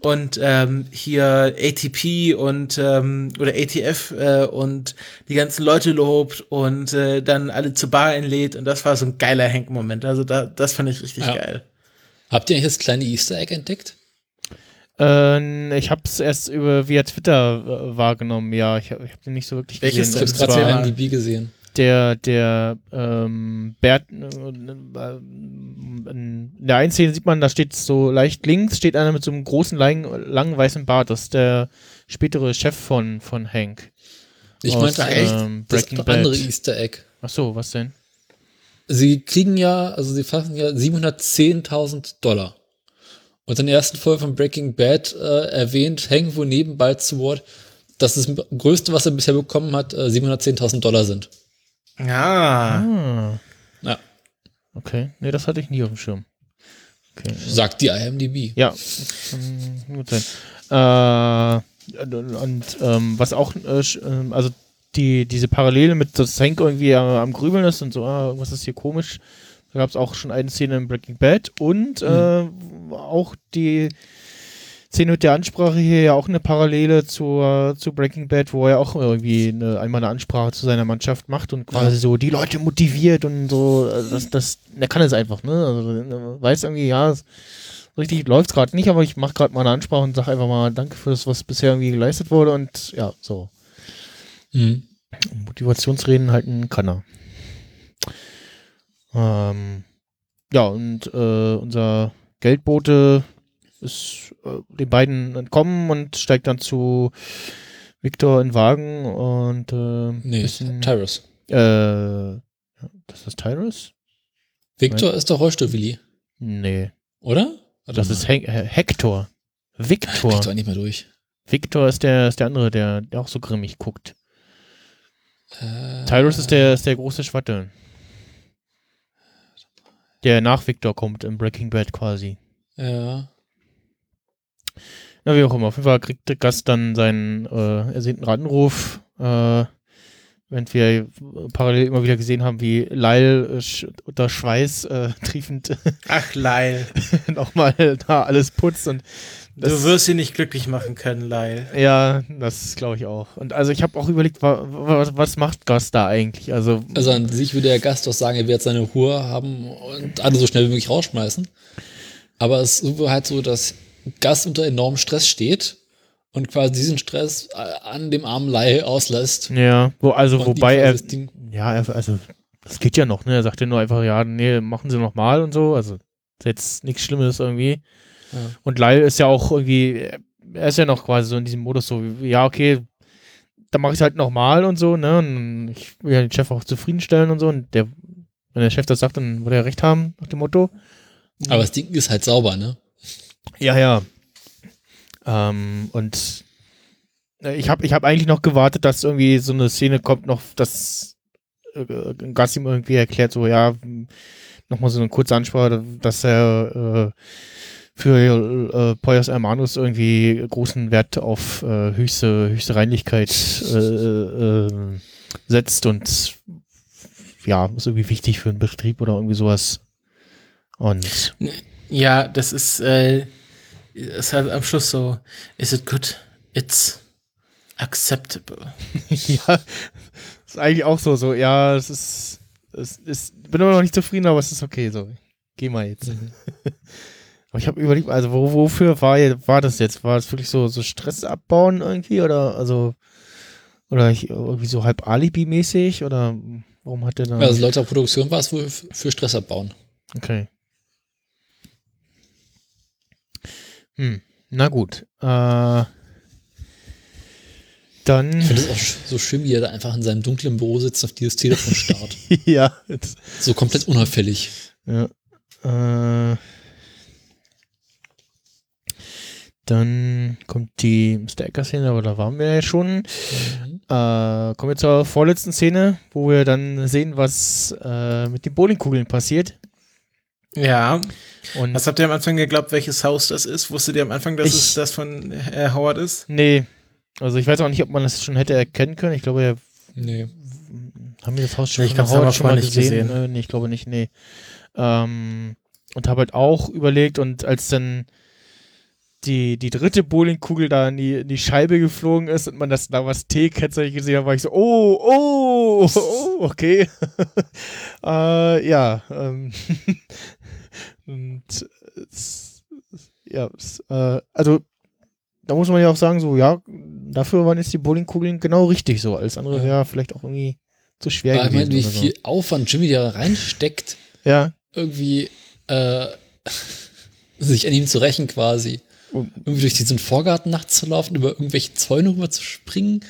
und ähm, hier ATP und ähm, oder ATF äh, und die ganzen Leute lobt und äh, dann alle zur Bar einlädt und das war so ein geiler Hank-Moment. Also da, das fand ich richtig Ja. geil. Habt ihr eigentlich das kleine Easter Egg entdeckt? Äh, ich habe es erst über via Twitter äh, wahrgenommen. Ja, ich habe hab den nicht so wirklich Welches gesehen. Und habe gerade mal. IMDb gesehen. der der ähm, Bert äh, äh, in der einen Szene sieht man, da steht so leicht links steht einer mit so einem großen langen, langen weißen Bart. Das ist der spätere Chef von von Hank. Ich Aus, meinte echt ähm, das Breaking andere Bad. Easter Egg. Ach so, was denn? Sie kriegen ja, also sie fassen ja 710.000 Dollar. Und in der ersten Folge von Breaking Bad äh, erwähnt Hank wohl nebenbei zu Wort, dass das größte, was er bisher bekommen hat, äh, 710.000 Dollar sind. Ja. Ah, Ja, okay. Nee, das hatte ich nie auf dem Schirm. Okay. sagt die IMDb. Ja, kann gut sein. Äh, und und, ähm, was auch, äh, ähm, also die, diese Parallele mit, dass Hank irgendwie am, am Grübeln ist und so, ah, irgendwas ist hier komisch. Da gab es auch schon eine Szene in Breaking Bad und äh, auch die Szene mit der Ansprache hier ja auch eine Parallele zur, zu Breaking Bad, wo er auch irgendwie eine, einmal eine Ansprache zu seiner Mannschaft macht und quasi so die Leute motiviert und so, äh, das, das, er kann es einfach, ne? Also weiß irgendwie, ja, es- richtig läuft gerade nicht, aber ich mache gerade mal eine Ansprache und sage einfach mal Danke für das, was bisher irgendwie geleistet wurde und ja, so. Mhm. Motivationsreden halten kann er. Ähm, ja, und äh, unser Geldbote ist äh, den beiden entkommen und steigt dann zu Victor in Wagen und äh, Nee, bisschen, Tyrus. äh, das ist Tyrus? Victor ist doch Rollstuhl-Willi, Nee, oder? Warte das mal. ist Hen äh, Hector. Victor. Victor nicht mehr durch. Victor ist der, ist der andere, der, der auch so grimmig guckt. Äh, Tyrus ist der, ist der große Schwatte. Der nach Victor kommt im Breaking Bad quasi. Ja. Na, wie auch immer. Auf jeden Fall kriegt der Gast dann seinen äh, ersehnten Anruf. Äh, während wir parallel immer wieder gesehen haben, wie Lyle äh, sch unter Schweiß äh, triefend Ach, Lyle. nochmal da alles putzt und Du wirst sie nicht glücklich machen können, Lyle. ja, das glaube ich auch. Und also ich habe auch überlegt, wa wa was macht Gast da eigentlich? Also Also an sich würde der Gast doch sagen, er wird seine Ruhe haben und alle so schnell wie möglich rausschmeißen. Aber es ist halt so, dass Gast unter enormem Stress steht und quasi diesen Stress äh, an dem armen Lai auslässt. ja, wo also Und wobei er das Ding- Ja, er- also das geht ja noch, ne? Er sagt ja nur einfach, ja, nee, machen Sie noch mal und so. Also ist jetzt nichts Schlimmes irgendwie. Ja. Und Lyle ist ja auch irgendwie, er ist ja noch quasi so in diesem Modus so, ja, okay, dann mache ich halt noch mal und so, ne? Und ich will ja den Chef auch zufriedenstellen und so. Und der, wenn der Chef das sagt, dann wird er recht haben, nach dem Motto. Aber das Ding ist halt sauber, ne? Ja, ja. Ähm, und äh, ich habe ich hab eigentlich noch gewartet, dass irgendwie so eine Szene kommt, noch, dass äh, Gassim irgendwie erklärt, so, ja, nochmal so eine kurze Ansprache, dass er äh, für äh, Poyas Hermanos irgendwie großen Wert auf äh, höchste, höchste Reinlichkeit äh, äh, setzt und ja, ist irgendwie wichtig für einen Betrieb oder irgendwie sowas. Und Ja, das ist, äh, ist halt am Schluss so, is it good? It's acceptable. ja, ist eigentlich auch so, so, ja, es ist, es ist, bin immer noch nicht zufrieden, aber es ist okay, so, geh mal jetzt. aber ich habe überlegt, also wo, wofür war, war das jetzt? War es wirklich so, so Stress abbauen irgendwie oder, also, Oder ich, irgendwie so halb Alibi-mäßig? Oder warum hat der da. Also laut der Produktion war es wohl für Stress abbauen. Okay. Hm, na gut. Äh, dann. Ich finde es auch so schön, wie er da einfach in seinem dunklen Büro sitzt und auf dieses Telefon starrt. ja. So komplett unauffällig. ja. Äh, dann kommt die Mr. Ecker-Szene, aber da waren wir ja schon. Mhm. Äh, kommen wir zur vorletzten Szene, wo wir dann sehen, was äh, mit den Bowlingkugeln passiert. Ja. Und Was habt ihr am Anfang geglaubt, welches Haus das ist? Wusstet ihr am Anfang, dass Ich- es das von Herr Howard ist? nee, also ich weiß auch nicht, ob man das schon hätte erkennen können. Ich glaube, ja, Nee. haben wir das Haus schon Nee, ich von Howard schon mal nicht gesehen? gesehen. Äh, nee, ich glaube nicht, nee. Ähm, und habe halt auch überlegt und als dann die, die dritte Bowlingkugel da in die, in die Scheibe geflogen ist und man das da was T-Kennzeichen gesehen hat, war ich so, oh, oh, oh, okay. äh, ja, ähm, und es, ja, es, äh, also da muss man ja auch sagen, so, ja, dafür waren jetzt die Bowlingkugeln genau richtig so. Alles andere Ja. wäre vielleicht auch irgendwie zu schwer ich gewesen. meine, wie so. viel Aufwand Jimmy da reinsteckt, Ja, irgendwie äh, sich an ihm zu rächen quasi. Und- Irgendwie durch diesen Vorgarten nachts zu laufen, über irgendwelche Zäune rüber zu springen,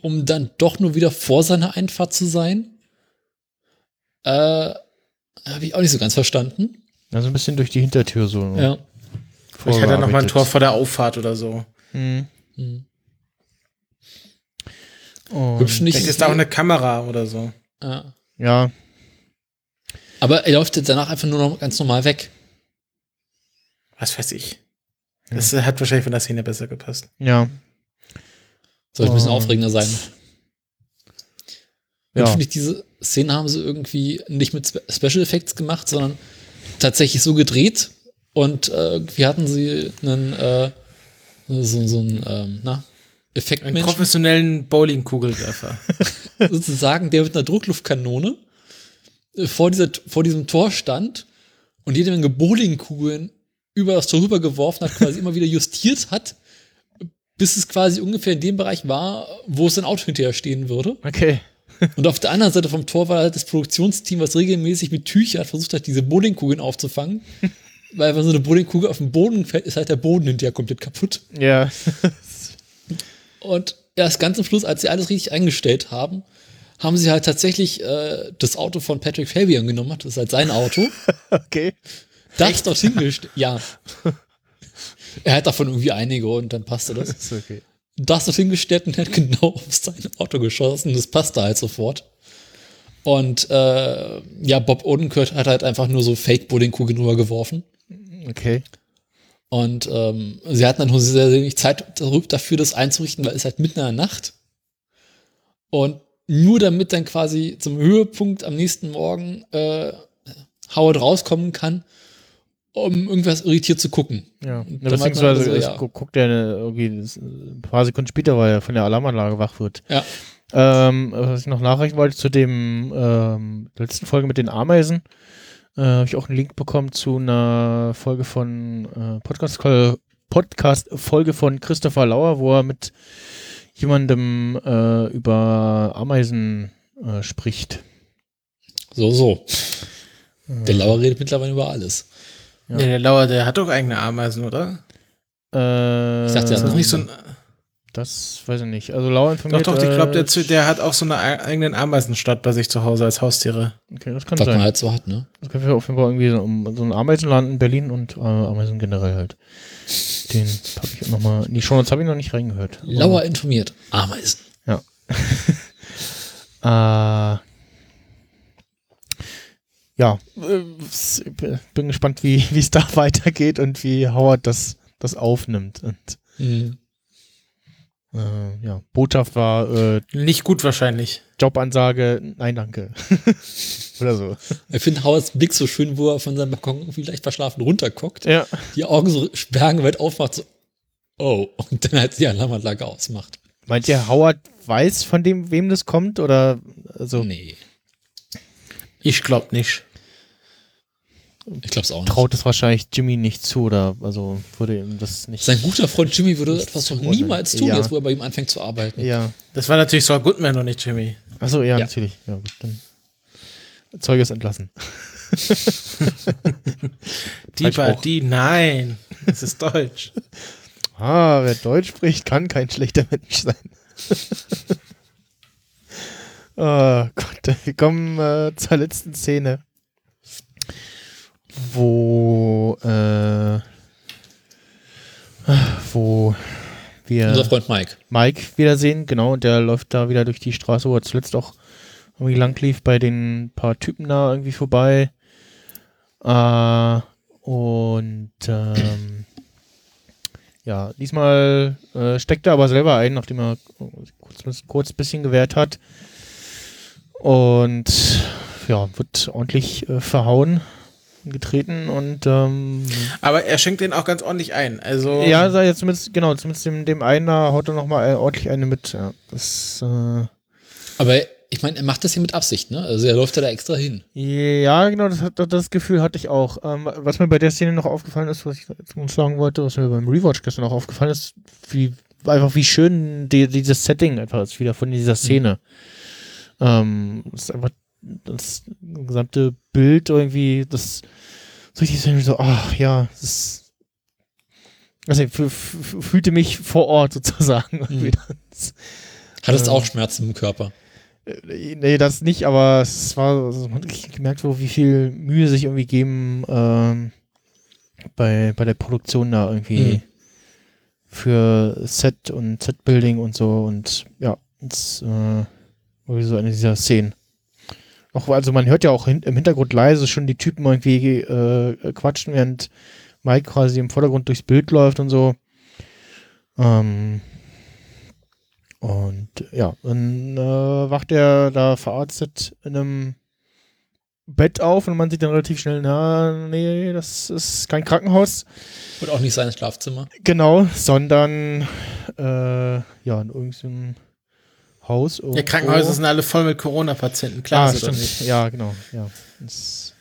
um dann doch nur wieder vor seiner Einfahrt zu sein. Äh, habe ich auch nicht so ganz verstanden. also ein bisschen durch die Hintertür so. Ja. Vielleicht hat er noch mal ein. Tor vor der Auffahrt oder so. Mhm. Hm. Hübsch nicht. Vielleicht ist da auch eine Kamera oder so. ja. ja, Aber er läuft danach einfach nur noch ganz normal weg. Was weiß ich. Das hat wahrscheinlich von der Szene besser gepasst. ja, Soll ein bisschen aufregender sein. Ja. finde ich, diese Szene haben sie irgendwie nicht mit Spe Special Effects gemacht, sondern tatsächlich so gedreht. Und äh, irgendwie hatten sie einen, äh, so, so einen, ähm, na, Einen Effektmensch professionellen Bowling-Kugelwerfer. sozusagen, der mit einer Druckluftkanone äh, vor, dieser, vor diesem Tor stand und jede Menge Bowlingkugeln über das Tor rübergeworfen hat, quasi immer wieder justiert hat, bis es quasi ungefähr in dem Bereich war, wo es ein Auto hinterher stehen würde. okay. Und auf der anderen Seite vom Tor war halt das Produktionsteam, was regelmäßig mit Tüchern versucht hat, diese Bowlingkugeln aufzufangen. Weil wenn so eine Bowlingkugel auf den Boden fällt, ist halt der Boden hinterher komplett kaputt. Ja, Und erst ganz am Schluss, als sie alles richtig eingestellt haben, haben sie halt tatsächlich äh, das Auto von Patrick Fabian genommen. Das ist halt sein Auto. okay. Das dorthin gestellt. Ja. Er hat davon irgendwie einige und dann passte das. Ist okay. das dorthin gestellt und hat genau auf sein Auto geschossen. Das passte halt sofort. Und äh, ja, Bob Odenkirk hat halt einfach nur so Fake-Bowlingkugeln rübergeworfen. Okay. Und ähm, sie hatten dann nur sehr, sehr wenig Zeit dafür, das einzurichten, weil es halt mitten in der Nacht. Und nur damit dann quasi zum Höhepunkt am nächsten Morgen äh, Howard rauskommen kann, um irgendwas irritiert zu gucken. Ja, beziehungsweise also, ja. gu- guckt er irgendwie das, äh, ein paar Sekunden später, weil er von der Alarmanlage wach wird. Ja. Ähm, was ich noch nachreichen wollte zu dem ähm, der letzten Folge mit den Ameisen, äh, habe ich auch einen Link bekommen zu einer Folge von äh, Podcast Podcast Folge von Christopher Lauer, wo er mit jemandem äh, über Ameisen äh, spricht. So, so. Der Lauer redet mittlerweile über alles. Ja. Ja. der Lauer, der hat doch eigene Ameisen, oder? Äh, Ich dachte, er Ist hat das noch nicht so ein, das weiß ich nicht. Also Lauer doch, informiert. doch, ich glaube, äh, der, zu- der hat auch so eine ei- eigenen Ameisenstadt bei sich zu Hause als Haustiere. Okay, das kann Was sein. man halt so hat, ne? Es gibt auf jeden Fall irgendwie so, um, so ein Ameisenland in Berlin und äh, Ameisen generell halt. Den habe ich auch noch mal. Die Shownotes habe ich noch nicht reingehört. Lauer informiert. Ameisen. Äh, ja, äh, s- bin gespannt, wie es da weitergeht und wie Howard das, das aufnimmt. Und Mhm. äh, ja, Botschaft war äh, Nicht gut wahrscheinlich. Jobansage, nein, danke. Oder so. Ich finde Howards Blick so schön, wo er von seinem Balkon irgendwie leicht verschlafen runterguckt, Ja. die Augen so sperrangelweit aufmacht, so, oh, und dann halt die Alarmanlage ausmacht. Meint ihr, Howard weiß, von dem, wem das kommt? Oder also, Nee. Ich glaube nicht. Ich glaube es auch nicht. traut es wahrscheinlich Jimmy nicht zu oder also würde ihm das nicht. Sein guter Freund Jimmy würde etwas doch niemals tun, Ja. jetzt wo er bei ihm anfängt zu arbeiten. Ja. Das war natürlich Saul Goodman und nicht Jimmy. Achso, ja, Ja. natürlich. Ja, gut, dann. Zeuge ist entlassen. Die. Partie, nein. Das ist Deutsch. Ah, wer Deutsch spricht, kann kein schlechter Mensch sein. oh Gott, wir kommen äh, zur letzten Szene, wo äh, wo wir Unser Freund Mike. Mike wiedersehen, genau, und der läuft da wieder durch die Straße, wo er zuletzt auch irgendwie lang lief, bei den paar Typen da irgendwie vorbei. Äh, und ähm, ja, diesmal äh, steckt er aber selber ein, nachdem er kurz, kurz ein bisschen gewehrt hat. Und ja, wird ordentlich äh, verhauen, getreten und ähm, Aber er schenkt den auch ganz ordentlich ein. Also, ja, sei jetzt zumindest, genau, zumindest dem, dem einen da haut er nochmal äh, ordentlich eine mit. Ja. Das, äh, Aber ich meine, er macht das hier mit Absicht, ne? Also er läuft ja da extra hin. ja, genau, das, hat- das Gefühl hatte ich auch. Ähm, was mir bei der Szene noch aufgefallen ist, was ich jetzt uns sagen wollte, was mir beim Rewatch gestern auch aufgefallen ist, wie einfach wie schön die, dieses Setting einfach ist, wieder von dieser Szene. Ähm, das ist einfach das gesamte Bild irgendwie, das so richtig so, ach ja, das ist, also ich fü- fü- fühlte mich vor Ort sozusagen. irgendwie. Das- Hattest Äh. auch Schmerzen im Körper. Äh, Nee, das nicht, aber es war, also man hat gemerkt, so, wie viel Mühe sich irgendwie geben ähm, bei, bei der Produktion da irgendwie Mhm. für Set und Set-Building und so und ja, das äh, war so eine dieser Szenen. Auch, also man hört ja auch hin, im Hintergrund leise schon die Typen irgendwie äh, quatschen, während Mike quasi im Vordergrund durchs Bild läuft und so. Ähm, und ja, dann äh, wacht er da verarztet in einem Bett auf und man sieht dann relativ schnell, na, nee, das ist kein Krankenhaus. Und auch nicht sein Schlafzimmer. Genau, sondern äh, ja, in irgendeinem Haus. ja. Krankenhäuser sind alle voll mit Corona-Patienten. Klar, Ah, ist das stimmt. Ja, genau. Ja. Das,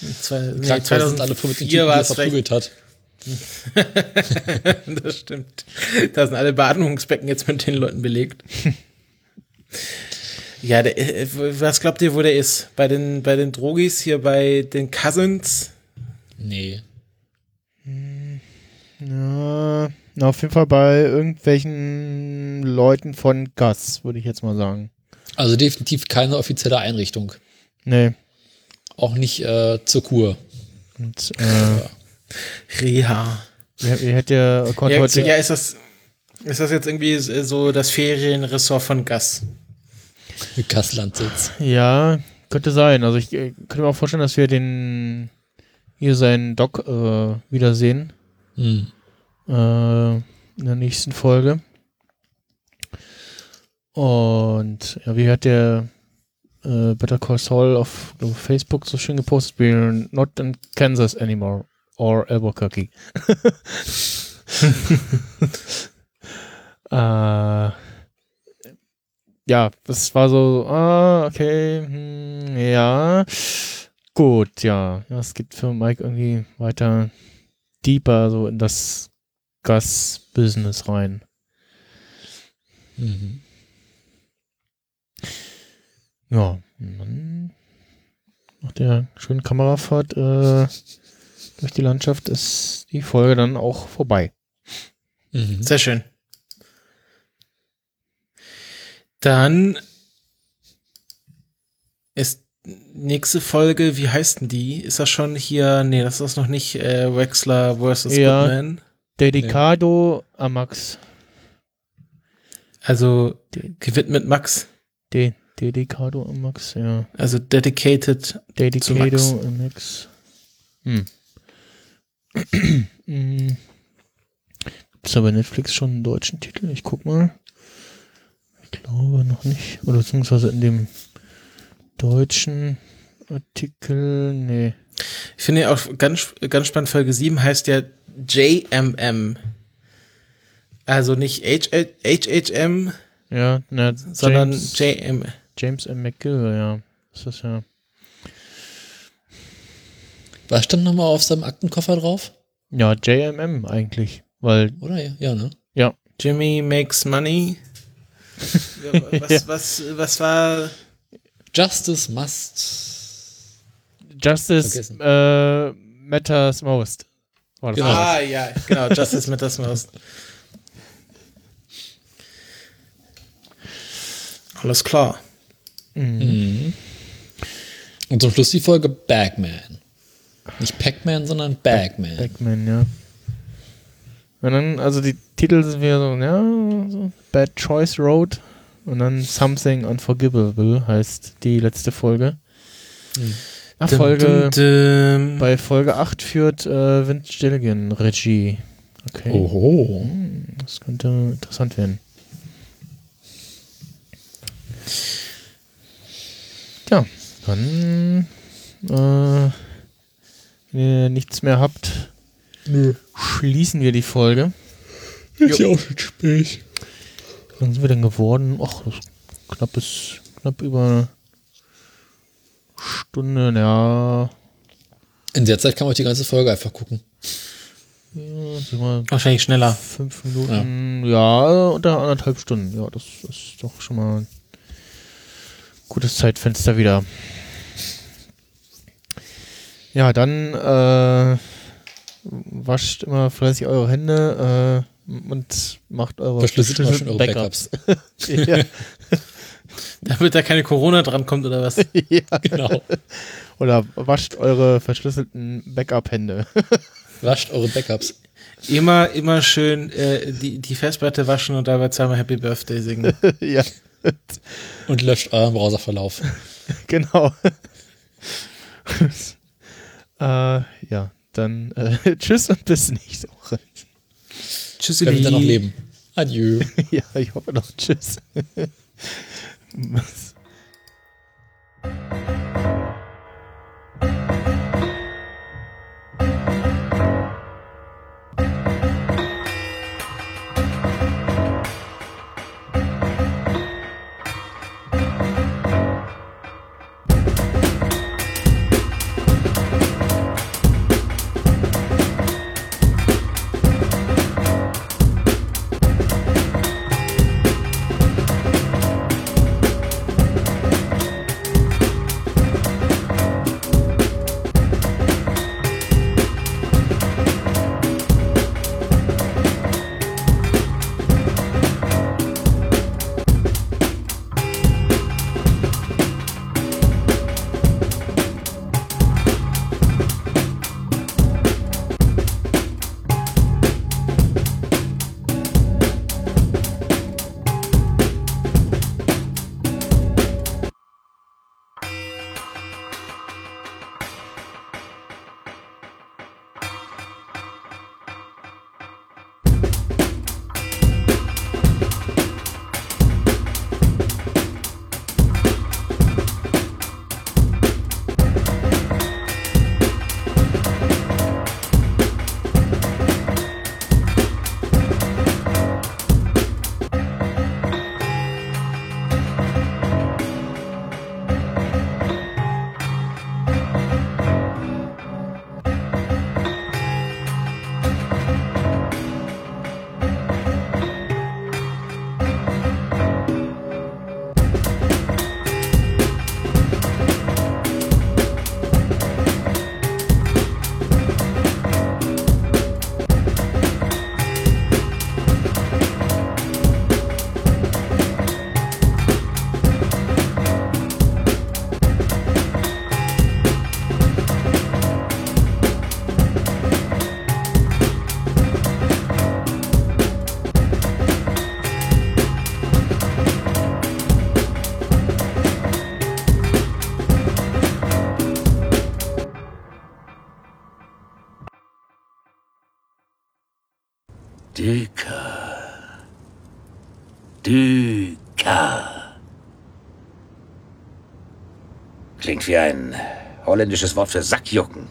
nicht. Zwei, nee, Krankenhäuser sind alle voll mit den 2004 Typen, die war es verprügelt hat. das stimmt. Da sind alle Beatmungsbecken jetzt mit den Leuten belegt. Ja, der, äh, was glaubt ihr, wo der ist? Bei den, bei den Drogis, hier bei den Cousins? Nee. ja, na, auf jeden Fall bei irgendwelchen Leuten von Gas, würde ich jetzt mal sagen. Also definitiv keine offizielle Einrichtung. Nee. Auch nicht äh, zur Kur. Und, äh, Reha. ihr, ihr hättet ja, Ja, heute, ja, ist das, ist das jetzt irgendwie so das Ferienressort von Gas? Kasslandsitz. Ja, könnte sein. Also ich äh, könnte mir auch vorstellen, dass wir den hier seinen Doc äh, wiedersehen Hm. Äh, in der nächsten Folge. Und ja, wie hat der äh, Better Call Saul auf, auf Facebook so schön gepostet? We're not in Kansas anymore or Albuquerque. äh, ja, das war so, ah, okay, hm, ja. Gut, ja. Es geht für Mike irgendwie weiter deeper so in das Gas-Business rein. Mhm. Ja, dann nach der schönen Kamerafahrt äh, durch die Landschaft ist die Folge dann auch vorbei. Mhm. Sehr schön. Dann ist nächste Folge, wie heißt denn die? Ist das schon hier? Nee, das ist noch nicht äh, Wexler vs. Ja. Goodman. Dedicado a Max. Also gewidmet Max. De Dedicado a Max, ja. Also dedicated. Dedicado Max. a Max. Hm. hm. Gibt's da bei Netflix schon einen deutschen Titel? Ich guck mal. Ich glaube noch nicht. Oder beziehungsweise in dem deutschen Artikel, nee. Ich finde ja auch ganz, ganz spannend, Folge 7 heißt ja JMM. Also nicht H HHM, Ja, na, sondern James, JM. James M. McGill, ja. Das ist ja. Was stand nochmal auf seinem Aktenkoffer drauf? Ja, JMM eigentlich. Weil, Oder? Ja, ja ne? ja, Jimmy makes money. Ja, was, was, was war. Justice must. Justice äh, matters most. War das Genau. Ah, ja, genau, Justice Matters Most. Alles klar. Mhm. Und zum Schluss die Folge Bagman. Nicht Pac-Man, sondern Bagman. Backman, ja. Und dann, also die Titel sind wieder so, ja, so Bad Choice Road und dann Something Unforgivable heißt die letzte Folge. Nach Folge, Dum, dum, bei Folge 8 führt äh, Vince Gilligan Regie. Okay. Oho. Das könnte interessant werden. Ja, dann, äh, wenn ihr nichts mehr habt, Nö. schließen wir die Folge. Ist ja auch schon spät. Wann sind wir denn geworden? Ach, das ist knappes, knapp über Stunde, ja. In der Zeit kann man auch die ganze Folge einfach gucken. ja Wahrscheinlich schneller. fünf Minuten, ja. unter anderthalb Stunden. Ja, das ist doch schon mal ein gutes Zeitfenster wieder. Ja, dann äh, wascht immer fleißig eure Hände äh, und macht eure Verschlüsselt eure Backups. ja, Damit da keine Corona dran kommt oder was? ja. Genau. Oder wascht eure verschlüsselten Backup-Hände. Wascht eure Backups. Immer, immer schön äh, die, die Festplatte waschen und dabei zweimal Happy Birthday singen. ja, Und löscht euren Browserverlauf. genau. äh, ja, dann äh, tschüss und bis nächste Woche. Tschüssi. Wer wird da noch leben? Adieu. ja, ich hoffe noch. Tschüss. Düker. Klingt wie ein holländisches Wort für Sackjucken.